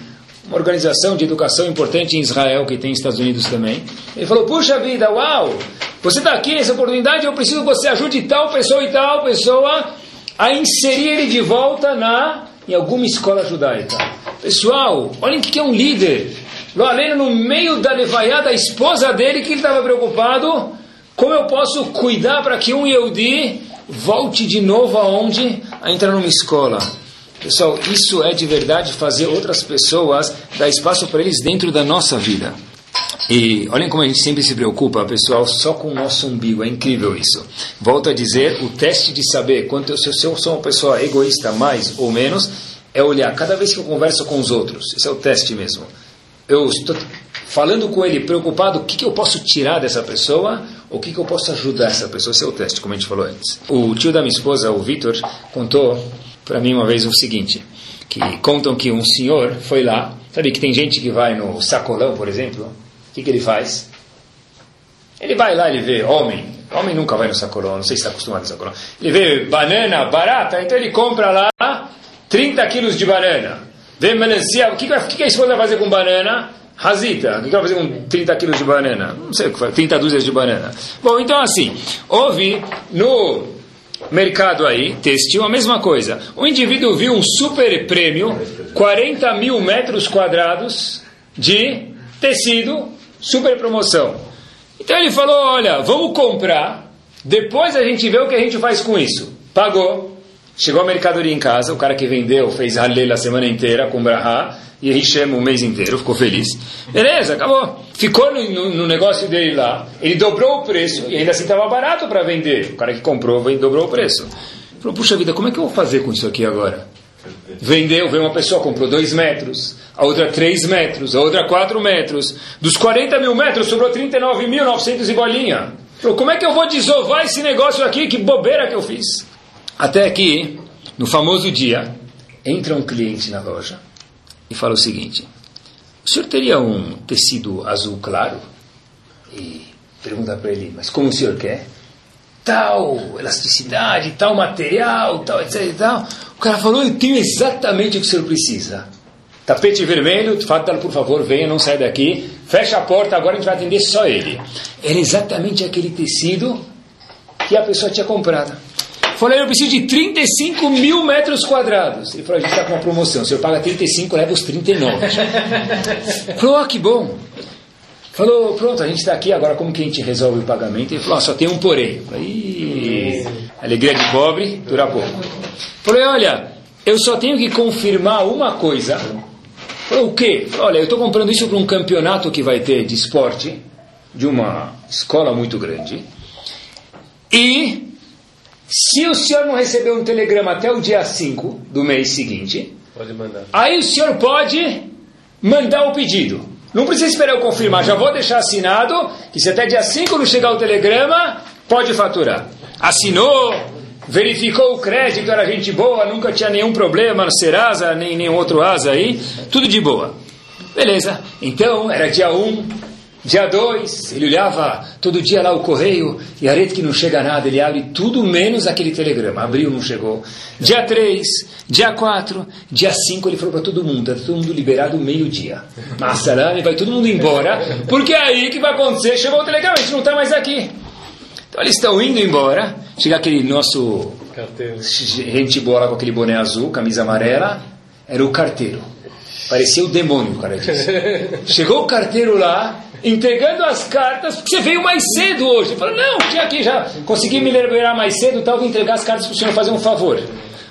uma organização de educação importante em Israel, que tem nos Estados Unidos também. Ele falou, puxa vida, uau, você está aqui nessa oportunidade, eu preciso que você ajude tal pessoa e tal pessoa a inserir ele de volta na em alguma escola judaica. Pessoal, olhem o que é um líder. Loalena, no meio da levaiá da esposa dele, que ele estava preocupado, como eu posso cuidar para que um Yehudi volte de novo aonde? A entrar numa escola. Pessoal, isso é de verdade fazer outras pessoas dar espaço para eles dentro da nossa vida. E olhem como a gente sempre se preocupa, pessoal, só com o nosso umbigo. É incrível isso. Volto a dizer, o teste de saber quanto se eu sou uma pessoa egoísta mais ou menos, é olhar cada vez que eu converso com os outros. Esse é o teste mesmo. Eu estou falando com ele, preocupado, o que, que eu posso tirar dessa pessoa, o que, que eu posso ajudar essa pessoa. Esse é o teste, como a gente falou antes. O tio da minha esposa, o Vitor, contou para mim uma vez o seguinte, que contam que um senhor foi lá, sabe que tem gente que vai no sacolão, por exemplo, que, que ele faz? Ele vai lá, ele vê homem. Homem nunca vai no sacolão, não sei se está acostumado no sacolão. Ele vê banana barata, então ele compra lá 30 quilos de banana. Vê melancia, o que, que a esposa vai fazer com banana? Razita, o que vai fazer com 30 quilos de banana? Não sei o que faz, 30 dúzias de banana. Bom, então assim, houve no mercado aí, têxtil, a mesma coisa. O indivíduo viu um super prêmio, 40 mil metros quadrados de tecido, super promoção. Então ele falou: olha, vamos comprar, depois a gente vê o que a gente faz com isso. Pagou, chegou a mercadoria em casa, o cara que vendeu fez halel a semana inteira com brahá, e Hishem o mês inteiro, ficou feliz. Beleza, acabou. Ficou no, no, no, negócio dele lá, ele dobrou o preço, e ainda assim estava barato para vender. O cara que comprou dobrou o preço. Falou, puxa vida, como é que eu vou fazer com isso aqui agora? Vendeu, veio uma pessoa, comprou dois metros, a outra três metros, a outra quatro metros. Dos 40 mil metros, sobrou 39.900 e bolinha. Falou, como é que eu vou desovar esse negócio aqui? Que bobeira que eu fiz. Até que, no famoso dia, entra um cliente na loja e fala o seguinte: O senhor teria um tecido azul claro? E pergunta para ele: Mas como o senhor quer? Tal elasticidade, tal material, tal, etc. Tal. O cara falou: Eu tenho exatamente o que o senhor precisa. Tapete vermelho, Fadal, por favor, venha, não sai daqui. Fecha a porta, agora a gente vai atender só ele. Era exatamente aquele tecido que a pessoa tinha comprado. Falei, eu preciso de 35 mil metros quadrados. Ele falou, a gente está com uma promoção. Se eu paga 35, leva os 39. falou, ah, que bom. Falou, pronto, a gente está aqui, agora como que a gente resolve o pagamento? Ele falou, ah, só tem um porém. Falei, alegria de pobre dura pouco. Falei, olha, eu só tenho que confirmar uma coisa. Falou, o quê? Falei, olha, eu estou comprando isso para um campeonato que vai ter de esporte, de uma escola muito grande. E se o senhor não recebeu um telegrama até o dia 5 do mês seguinte, aí o senhor pode mandar o pedido. Não precisa esperar eu confirmar, já vou deixar assinado que se até dia 5 não chegar o telegrama, pode faturar. Assinou, verificou o crédito, era gente boa, nunca tinha nenhum problema no Serasa, nem nenhum outro asa aí, tudo de boa. Beleza, então era dia 1, um, Dia 2, ele olhava todo dia lá o correio e a que não chega nada, ele abre tudo menos aquele telegrama. Abriu, não chegou. Dia 3, dia 4, dia 5, ele falou para todo mundo, está todo mundo liberado meio-dia. Massalame, vai todo mundo embora, porque é aí que vai acontecer, chegou o telegrama, a gente não está mais aqui. Então eles estão indo embora, chega aquele nosso carteiro. gente boa lá com aquele boné azul, camisa amarela, era o carteiro. Parecia o demônio, o cara disse. Chegou o carteiro lá, entregando as cartas, porque você veio mais cedo hoje. Ele falou, não, tinha aqui já, consegui me liberar mais cedo, então vou entregar as cartas para o senhor fazer um favor.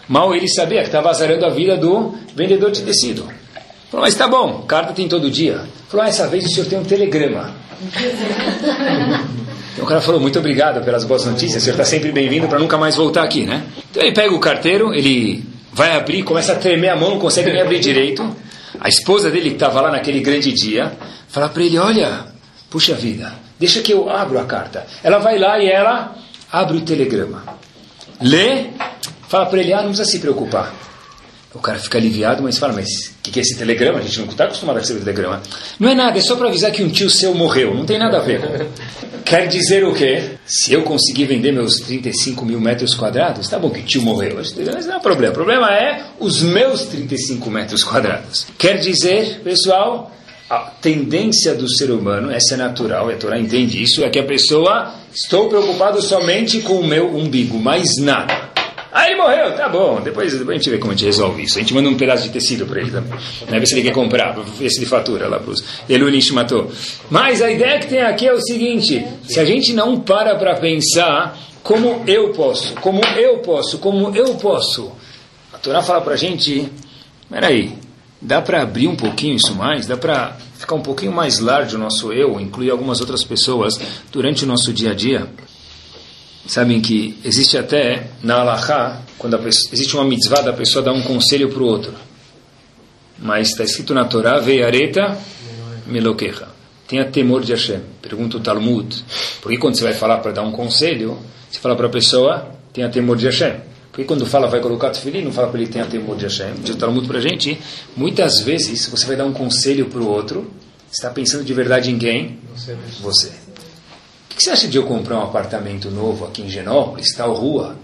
Mal ele sabia que estava azarando a vida do vendedor de tecido. Falou, mas tá bom, carta tem todo dia. Falou, ah, essa vez o senhor tem um telegrama. Então o cara falou, muito obrigado pelas boas notícias, o senhor está sempre bem-vindo para nunca mais voltar aqui, né? Então ele pega o carteiro, ele vai abrir, começa a tremer a mão, não consegue nem abrir direito. A esposa dele, que estava lá naquele grande dia, fala para ele: Olha, puxa vida, deixa que eu abro a carta. Ela vai lá e ela abre o telegrama. Lê, fala para ele: Ah, não precisa se preocupar. O cara fica aliviado, mas fala: Mas o que, que é esse telegrama? A gente não está acostumado a receber telegrama. Não é nada, é só para avisar que um tio seu morreu. Não tem nada a ver. Quer dizer o quê? Se eu conseguir vender meus 35 mil metros quadrados, tá bom que tio morreu, mas não é o problema. O problema é os meus 35 metros quadrados. Quer dizer, pessoal, a tendência do ser humano, essa é natural, a Torá entende isso, é que a pessoa, estou preocupado somente com o meu umbigo, mais nada. Aí ele morreu, tá bom, depois, depois a gente vê como a gente resolve isso. A gente manda um pedaço de tecido para ele também, né? ver se ele quer comprar, ver se ele fatura lá para os Elunish matou. Mas a ideia que tem aqui é o seguinte, se a gente não para para pensar como eu posso, como eu posso, como eu posso, a Torá fala para a gente, peraí, dá para abrir um pouquinho isso mais, dá para ficar um pouquinho mais largo o nosso eu, incluir algumas outras pessoas durante o nosso dia a dia. Sabem que existe até na Allahá, quando pessoa, existe uma mitzvah da pessoa dar um conselho para o outro. Mas está escrito na Torá, veiareta meloqueja. Tenha temor de Hashem. Pergunta o Talmud. Por que quando você vai falar para dar um conselho, você fala para a pessoa, tenha temor de Hashem? Porque quando fala vai colocar tefilim, não fala para ele tenha temor de Hashem. Diz o Talmud para a gente, muitas vezes você vai dar um conselho para o outro, está pensando de verdade em quem? Você. O que você acha de eu comprar um apartamento novo aqui em Genópolis, tal rua?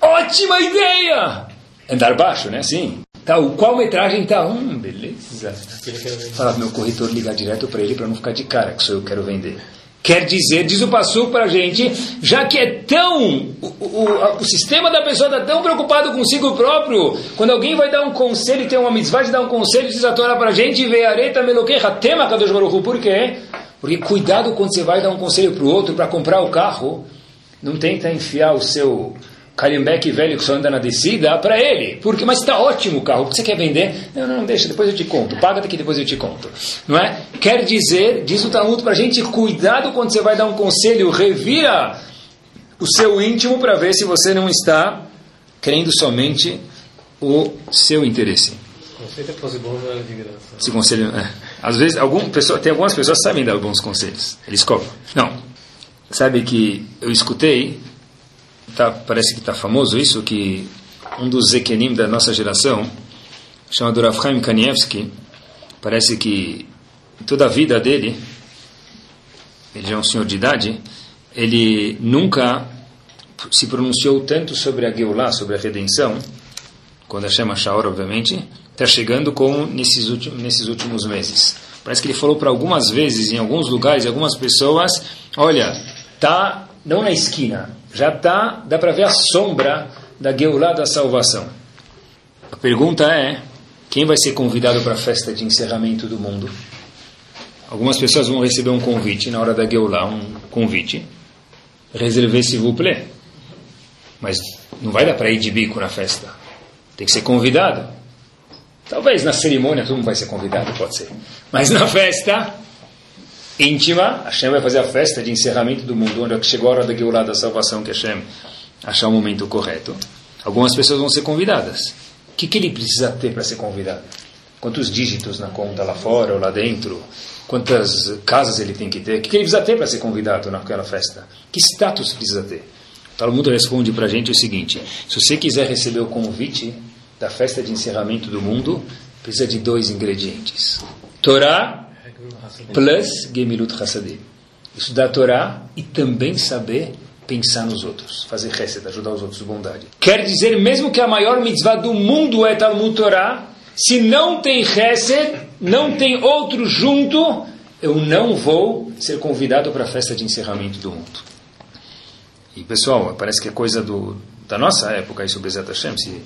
Ótima ideia! Andar baixo, né? Sim. Tal, qual metragem tá? Hum, beleza. Fala meu corretor ligar direto para ele para não ficar de cara que sou eu que quero vender. Quer dizer, diz o Passu para a gente, já que é tão. O, o, o sistema da pessoa está tão preocupado consigo próprio, quando alguém vai dar um conselho, tem uma mitzvah de dar um conselho, diz a Torá para a gente, areta meloqueja, tema Kadosh Baruch Por quê? Porque cuidado quando você vai dar um conselho para o outro, para comprar o carro, não tenta enfiar o seu Calhambeque velho que só anda na descida para ele. Porque, mas está ótimo o carro, o que você quer vender? Não, não, deixa, depois eu te conto. Paga daqui, depois eu te conto. Não é? Quer dizer, diz o Talmud para a gente, cuidado quando você vai dar um conselho, revira o seu íntimo para ver se você não está querendo somente o seu interesse. Conselho é era de graça. Esse conselho, é. Às vezes, algum, pessoa, tem algumas pessoas que sabem dar alguns conselhos. Eles cobram. Não. Sabe que eu escutei tá, parece que está famoso isso, que um dos Zekenim da nossa geração, chamado Rav Kanievski, parece que toda a vida dele, ele já é um senhor de idade, ele nunca se pronunciou tanto sobre a Geulah, sobre a redenção, quando a chama Shaor, obviamente, está chegando como nesses últimos, nesses últimos meses. Parece que ele falou para algumas vezes, em alguns lugares, algumas pessoas, olha, tá não na esquina, já tá, dá para ver a sombra da Geulah da salvação. A pergunta é, quem vai ser convidado para a festa de encerramento do mundo? Algumas pessoas vão receber um convite na hora da Geulah, um convite. Reservez s'il vous plaît. Mas não vai dar para ir de bico na festa. Tem que ser convidado. Talvez na cerimônia todo mundo vai ser convidado, pode ser. Mas na festa, íntima, Hashem vai fazer a festa de encerramento do mundo, onde chegou a hora da Geulah da salvação, que Hashem achar o momento correto. Algumas pessoas vão ser convidadas. O que, que ele precisa ter para ser convidado? Quantos dígitos na conta lá fora ou lá dentro? Quantas casas ele tem que ter? O que, que ele precisa ter para ser convidado naquela festa? Que status precisa ter? O Talmud responde para a gente o seguinte: se você quiser receber o convite da festa de encerramento do mundo, precisa de dois ingredientes: Torá plus Gemilut Hassadim. Estudar a Torá e também saber pensar nos outros, fazer chesed, ajudar os outros, bondade. Quer dizer, mesmo que a maior mitzvah do mundo é Talmud Torá, se não tem chesed, não tem outro junto, eu não vou ser convidado para a festa de encerramento do mundo. E pessoal, parece que é coisa do, da nossa época aí sobre Zet Hashem, se,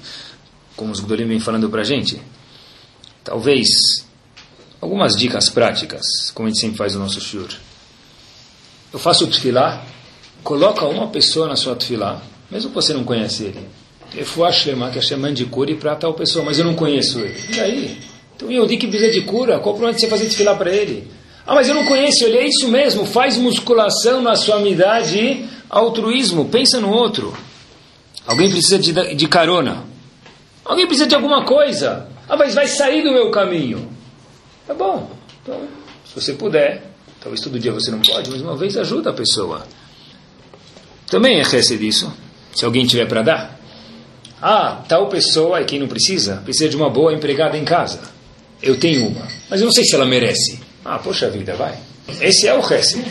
como os Gdolim vem falando para a gente. Talvez Algumas dicas práticas, como a gente sempre faz no nosso shiur. Eu faço tefilá, coloca uma pessoa na sua tefilá, mesmo que você não conhece ele. Refuah Shlema, que é Sheman de cura para tal pessoa, mas eu não conheço ele. E aí? Então eu digo que precisa de cura, qual o problema de você fazer tefilá para ele? Ah, mas eu não conheço ele, é isso mesmo, faz musculação na sua amizade e altruísmo, pensa no outro. Alguém precisa de, de carona. Alguém precisa de alguma coisa. Ah, mas vai sair do meu caminho. É bom. Então, se você puder, talvez todo dia você não pode, mas uma vez ajuda a pessoa. Também é rece disso, se alguém tiver para dar. Ah, tal pessoa é quem não precisa, precisa de uma boa empregada em casa. Eu tenho uma, mas eu não sei se ela merece. Ah, poxa vida, vai. Esse é o rece.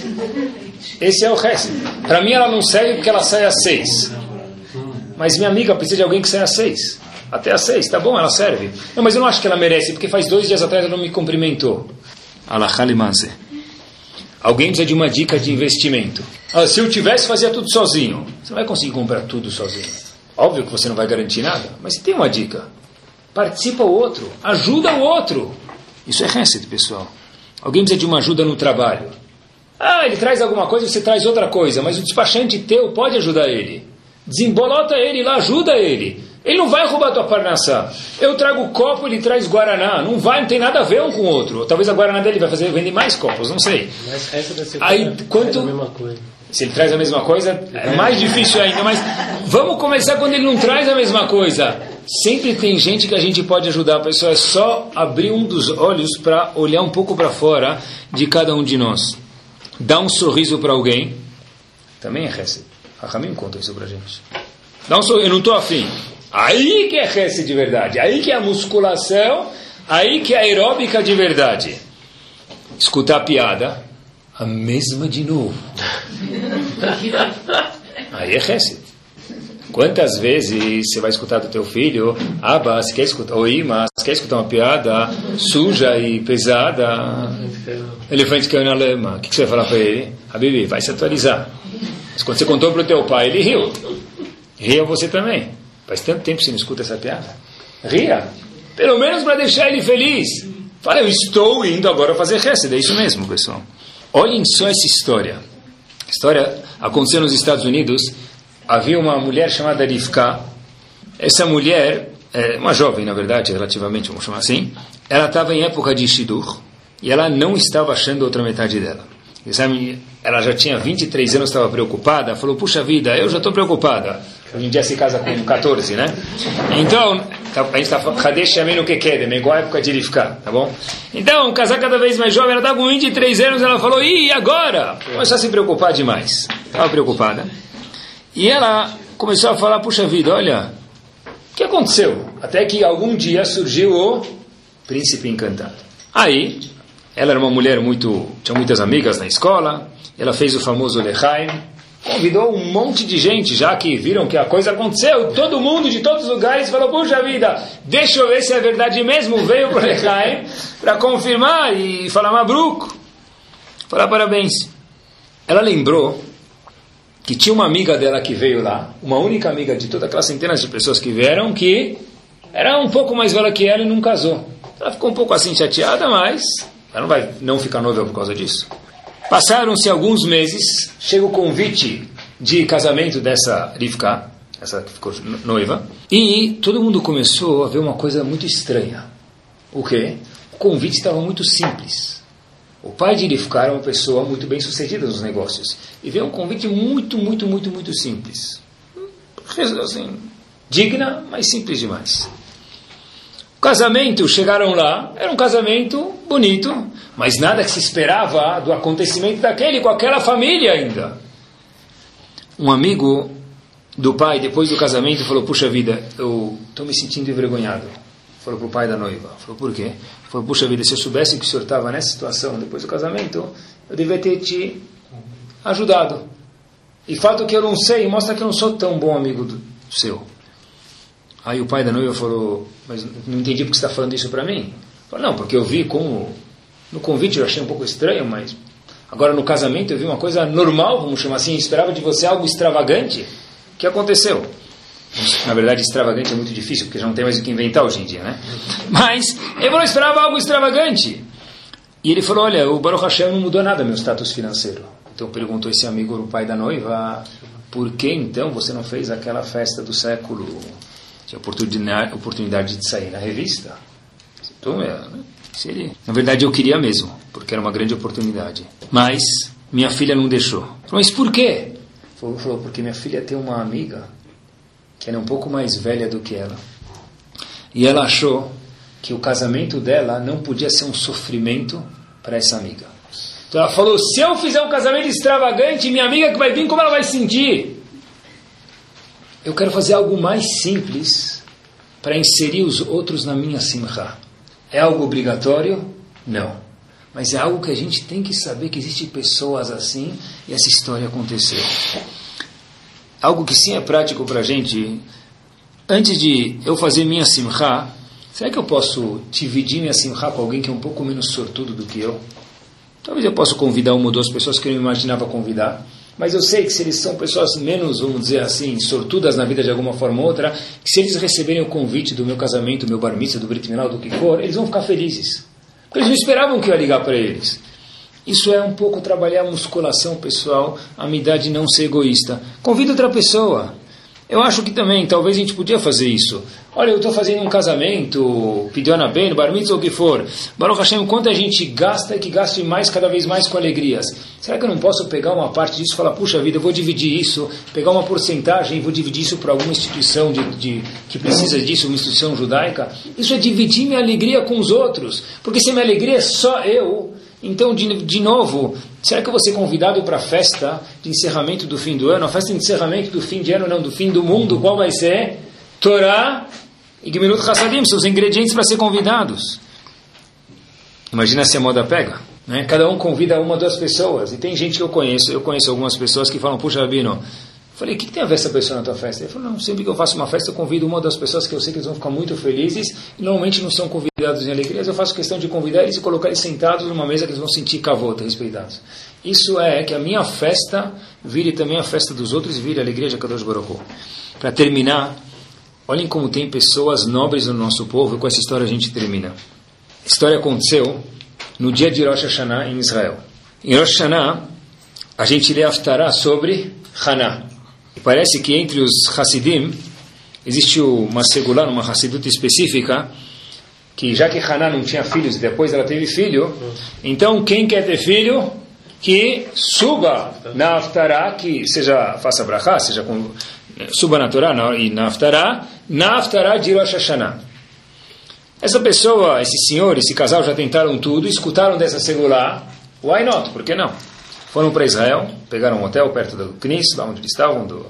Esse é o rece. Para mim ela não serve porque ela sai às seis. Mas minha amiga precisa de alguém que saia às seis. Até às seis, tá bom, ela serve. Não, mas eu não acho que ela merece, porque faz dois dias atrás ela não me cumprimentou. Alahalimanse. Alguém precisa de uma dica de investimento. Ah, se eu tivesse, fazia tudo sozinho. Você não vai conseguir comprar tudo sozinho. Óbvio que você não vai garantir nada, mas tem uma dica. Participa o outro, ajuda o outro. Isso é reset, pessoal. Alguém precisa de uma ajuda no trabalho. Ah, ele traz alguma coisa, você traz outra coisa, mas o despachante teu pode ajudar ele. Desembolota ele lá, ajuda ele. Ele não vai roubar a tua parnassá. Eu trago copo, ele traz guaraná. Não vai, não tem nada a ver um com o outro. Talvez a guaraná dele vai fazer vender mais copos, não sei. Mas essa deve ser Aí, quanto... a mesma coisa. Se ele traz a mesma coisa, é mais difícil ainda. Mas vamos começar quando ele não traz a mesma coisa. Sempre tem gente que a gente pode ajudar. A pessoa é só abrir um dos olhos para olhar um pouco para fora de cada um de nós. Dá um sorriso para alguém. Também é recebe. A Ramim conta isso para a gente. Dá um sorriso. Eu não estou afim. Aí que é rece de verdade, aí que é a musculação, aí que é a aeróbica de verdade. Escutar a piada, a mesma de novo. Aí é rece. Quantas vezes você vai escutar do teu filho, Aba, você quer escutar, ou Ima, você quer escutar uma piada suja e pesada? Elefante caiu na lama. O que você vai falar para ele? Habibi, vai se atualizar. Mas quando você contou para o teu pai, ele riu. Ria você também. Faz tanto tempo que você não escuta essa piada. Ria. Pelo menos para deixar ele feliz. Fala, eu estou indo agora fazer Hesed. É isso mesmo, pessoal. Olhem só essa história. A história aconteceu nos Estados Unidos. Havia uma mulher chamada Rivka. Essa mulher, é uma jovem, na verdade, relativamente, vamos chamar assim. Ela estava em época de Shidur. E ela não estava achando outra metade dela. Ela já tinha 23 anos, estava preocupada. Falou, puxa vida, eu já estou preocupada. Hoje em dia se casa com 14, né? Então, tá, a gente está falando, no que quer, igual a época de ele ficar, tá bom? Então, casar cada vez mais jovem, ela está com 23 anos, ela falou, e agora? Começou a se preocupar demais. Estava preocupada. E ela começou a falar, puxa vida, olha, o que aconteceu? Até que algum dia surgiu o príncipe encantado. Aí, ela era uma mulher muito. tinha muitas amigas na escola, ela fez o famoso Lechaim, convidou um monte de gente, já que viram que a coisa aconteceu, todo mundo de todos os lugares falou: Puxa vida, deixa eu ver se é verdade mesmo. Veio para Lechaim para confirmar e falar Mabruco, falar parabéns. Ela lembrou que tinha uma amiga dela que veio lá, uma única amiga de toda aquela centenas de pessoas que vieram, que era um pouco mais velha que ela e não casou. Ela ficou um pouco assim chateada, mas ela não vai não ficar noiva por causa disso. Passaram-se alguns meses, chega o convite de casamento dessa Rivka, essa que ficou noiva, e todo mundo começou a ver uma coisa muito estranha. O quê? O convite estava muito simples. O pai de Rivka era uma pessoa muito bem sucedida nos negócios. E veio um convite muito, muito, muito, muito simples. Assim, digna, mas simples demais casamento, chegaram lá, era um casamento bonito, mas nada que se esperava do acontecimento daquele com aquela família ainda. Um amigo do pai, depois do casamento, falou: Puxa vida, eu estou me sentindo envergonhado. Falou para o pai da noiva: Falou, por quê? Falou: Puxa vida, se eu soubesse que o senhor estava nessa situação depois do casamento, eu devia ter te ajudado. E fato que eu não sei mostra que eu não sou tão bom amigo do seu. Aí o pai da noiva falou, mas não entendi porque você está falando isso para mim. Falou, não, porque eu vi como, no convite eu achei um pouco estranho, mas agora no casamento eu vi uma coisa normal, vamos chamar assim, eu esperava de você algo extravagante. O que aconteceu? Na verdade, extravagante é muito difícil, porque já não tem mais o que inventar hoje em dia, né? Mas eu não esperava algo extravagante. E ele falou, olha, o Baruch Hashem não mudou nada meu status financeiro. Então perguntou esse amigo, o pai da noiva, por que então você não fez aquela festa do século tinha oportunidade, de sair na revista. Então, é, seria. Na verdade, eu queria mesmo, porque era uma grande oportunidade. Mas minha filha não deixou. Mas por quê? Falou, falou, porque minha filha tem uma amiga que era um pouco mais velha do que ela. E ela achou que o casamento dela não podia ser um sofrimento para essa amiga. Então ela falou: se eu fizer um casamento extravagante, minha amiga que vai vir, como ela vai sentir? Eu quero fazer algo mais simples para inserir os outros na minha simcha. É algo obrigatório? Não. Mas é algo que a gente tem que saber que existem pessoas assim e essa história aconteceu. Algo que sim é prático para a gente. Antes de eu fazer minha simcha, será que eu posso dividir minha simcha com alguém que é um pouco menos sortudo do que eu? Talvez eu possa convidar uma ou duas pessoas que eu não imaginava convidar. Mas eu sei que se eles são pessoas menos, vamos dizer assim, sortudas na vida de alguma forma ou outra, que se eles receberem o convite do meu casamento, do meu bar do Brit Milá, do que for, eles vão ficar felizes. Porque eles não esperavam que eu ia ligar para eles. Isso é um pouco trabalhar a musculação pessoal, a não ser egoísta. Convida outra pessoa. Eu acho que também, talvez a gente podia fazer isso. Olha, eu estou fazendo um casamento, pediu na bem, bar mitzvah, o que for. Baruch Hashem, quanto a gente gasta e que gaste mais, cada vez mais com alegrias. Será que eu não posso pegar uma parte disso e falar, puxa vida, eu vou dividir isso, pegar uma porcentagem e vou dividir isso para alguma instituição de, de, que precisa disso, uma instituição judaica? Isso é dividir minha alegria com os outros. Porque se minha alegria é só eu, então, de, de novo, será que eu vou ser convidado para a festa de encerramento do fim do ano? A festa de encerramento do fim de ano, não, do fim do mundo, qual vai ser? Torá e Gemilut Hassadim, os ingredientes para ser convidados. Imagina se a moda pega. Né? Cada um convida uma, duas pessoas. E tem gente que eu conheço, eu conheço algumas pessoas que falam, puxa, Rabino, Falei, o que, que, tem a ver essa pessoa na tua festa? Ele falou, não, sempre que eu faço uma festa, eu convido uma das pessoas que eu sei que eles vão ficar muito felizes, e normalmente não são convidados em alegrias, eu faço questão de convidar eles e colocar eles sentados numa mesa que eles vão sentir cavota, respeitados. Isso é que a minha festa vire também a festa dos outros e vire a alegria de Kadosh Baruch Para terminar, olhem como tem pessoas nobres no nosso povo, e com essa história a gente termina. A história aconteceu no dia de Rosh Hashanah em Israel. Em Rosh Hashanah, a gente lê Haftarah sobre Haná. E parece que entre os Hasidim existe uma segular, uma Hassidut específica, que já que Haná não tinha filhos e depois ela teve filho, então quem quer ter filho, que suba na Haftarah, que seja, faça brachá, seja com, suba na Torá e na Haftarah, na Haftarah de Rosh Hashanah. Essa pessoa, esse senhor, esse casal já tentaram tudo, escutaram dessa segular, why not? Por que não? Foram para Israel, pegaram um hotel perto do Knis, lá onde eles estavam, do,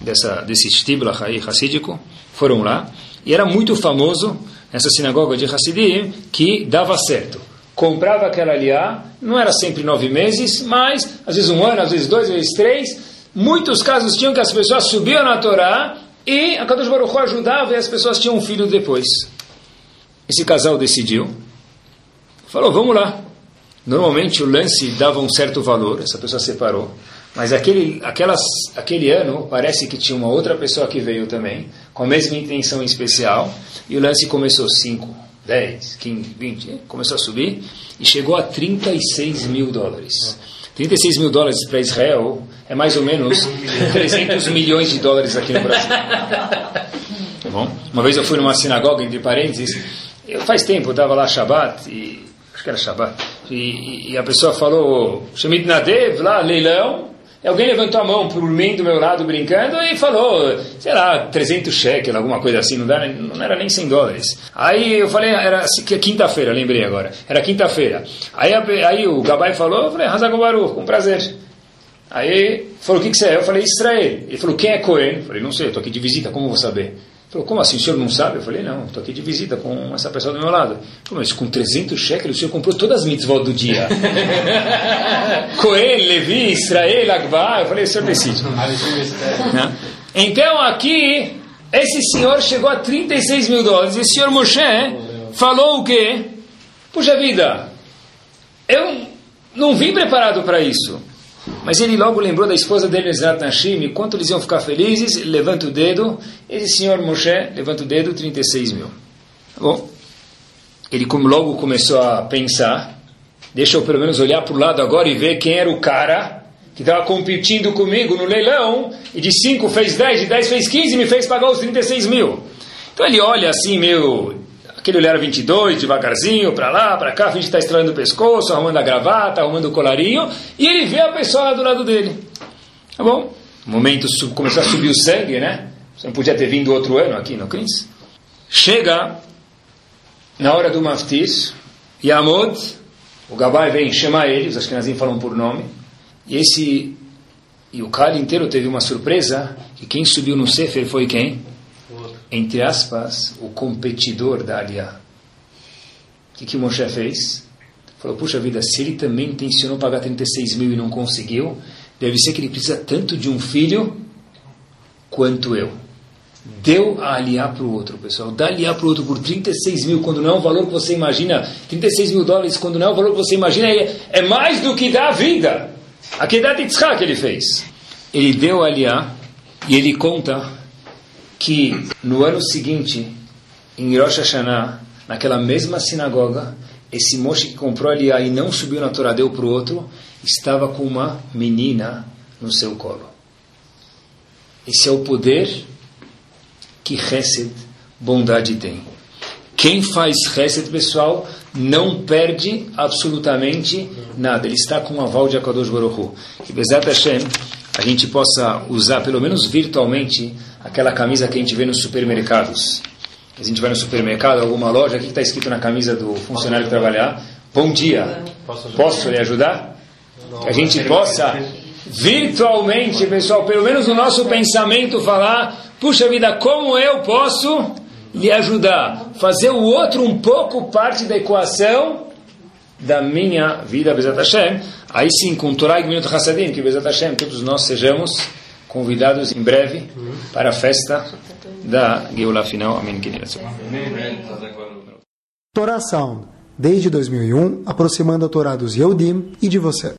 dessa, desse Shtibla Hassídico, foram lá, e era muito famoso nessa sinagoga de Hassidim que dava certo. Comprava aquela aliá, não era sempre nove meses, mas às vezes um ano, às vezes dois, às vezes três. Muitos casos tinham que as pessoas subiam na Torá e a Kadosh Baruch Hu ajudava e as pessoas tinham um filho depois. Esse casal decidiu, falou, vamos lá. Normalmente o lance dava um certo valor, essa pessoa separou, mas aquele, aquelas, aquele ano parece que tinha uma outra pessoa que veio também, com a mesma intenção especial, e o lance começou 5, 10, 15, 20, começou a subir, e chegou a 36 mil dólares. 36 mil dólares para Israel é mais ou menos 300 milhões de dólares aqui no Brasil. Tá bom? Uma vez eu fui numa sinagoga, entre parênteses, eu, faz tempo, eu estava lá Shabbat, e, acho que era Shabbat, e, e a pessoa falou, Shemit Nadev, lá, leilão, e alguém levantou a mão por mim do meu lado brincando e falou, sei lá, 300 shekels, alguma coisa assim, não, dá, não era nem 100 dólares. Aí eu falei, era quinta-feira, lembrei agora, era quinta-feira. Aí, aí o Gabai falou, eu falei, Hazagobaru, com prazer. Aí falou, o que, que você é? Eu falei, Israel. Ele falou, quem é Cohen? Eu falei, não sei, estou aqui de visita, como vou saber? Falou, como assim, o senhor não sabe? Eu falei, não, estou aqui de visita com essa pessoa do meu lado. Falou, mas com 300 shekels o senhor comprou todas as mitzvot do dia. Coelho, Levi, Israel, Agba. Eu falei, o senhor decide. Né? então aqui, esse senhor chegou a 36 mil dólares. E o senhor Moshe falou o quê? Puxa vida, eu não vim preparado para isso. Mas ele logo lembrou da esposa dele, Ezrat Nashim, e quanto eles iam ficar felizes, levanta o dedo, esse senhor Moshe levanta o dedo, 36 mil. Tá bom? Ele logo começou a pensar, deixa eu pelo menos olhar para o lado agora e ver quem era o cara que estava competindo comigo no leilão, e de 5 fez 10, de 10 fez 15 e me fez pagar os 36 mil. Então ele olha assim, meio Aquele olhar 22, devagarzinho, para lá, para cá, a gente está estralando o pescoço, arrumando a gravata, arrumando o colarinho, e ele vê a pessoa lá do lado dele. Tá bom? O momento começou a subir o sangue, né? Você não podia ter vindo outro ano aqui no Cris. Chega na hora do maftis, Yamod, o Gabai vem chamar ele, os Ashkenazim falam por nome, e esse e o cara inteiro teve uma surpresa, que quem subiu no Sefer foi quem? Entre aspas, o competidor da Aliá. O que, que Moshe fez? Falou, puxa vida, se ele também intencionou pagar 36 mil e não conseguiu, deve ser que ele precisa tanto de um filho quanto eu. Deu a aliar para o outro, pessoal. Dá aliar para o outro por 36 mil, quando não é o valor que você imagina. 36 mil dólares, quando não é o valor que você imagina, é, é mais do que dá a vida. A que dá de que ele fez. Ele deu a aliar e ele conta que no ano seguinte, em Rosh Hashanah, naquela mesma sinagoga, esse Moshe que comprou ali e não subiu na Torá, deu para o outro, estava com uma menina no seu colo. Esse é o poder que Hesed, bondade, tem. Quem faz Hesed, pessoal, não perde absolutamente nada. Ele está com o aval de Akadosh Baruch Hu. Que Bezat Hashem, a gente possa usar, pelo menos virtualmente, aquela camisa que a gente vê nos supermercados. A gente vai no supermercado, alguma loja, o que está escrito na camisa do funcionário que trabalhar? Bom dia, posso lhe ajudar? Que a gente possa virtualmente, pessoal, pelo menos no nosso pensamento, falar: puxa vida, como eu posso lhe ajudar? Fazer o outro um pouco parte da equação da minha vida, Bezat Hashem. Aí sim, com Torah e Minut Hassadim, que Bezat Hashem, todos nós sejamos convidados em breve para a festa da Geulah final. Amém. Torá Sound, desde 2001, aproximando a Torá dos Yehudim e de você.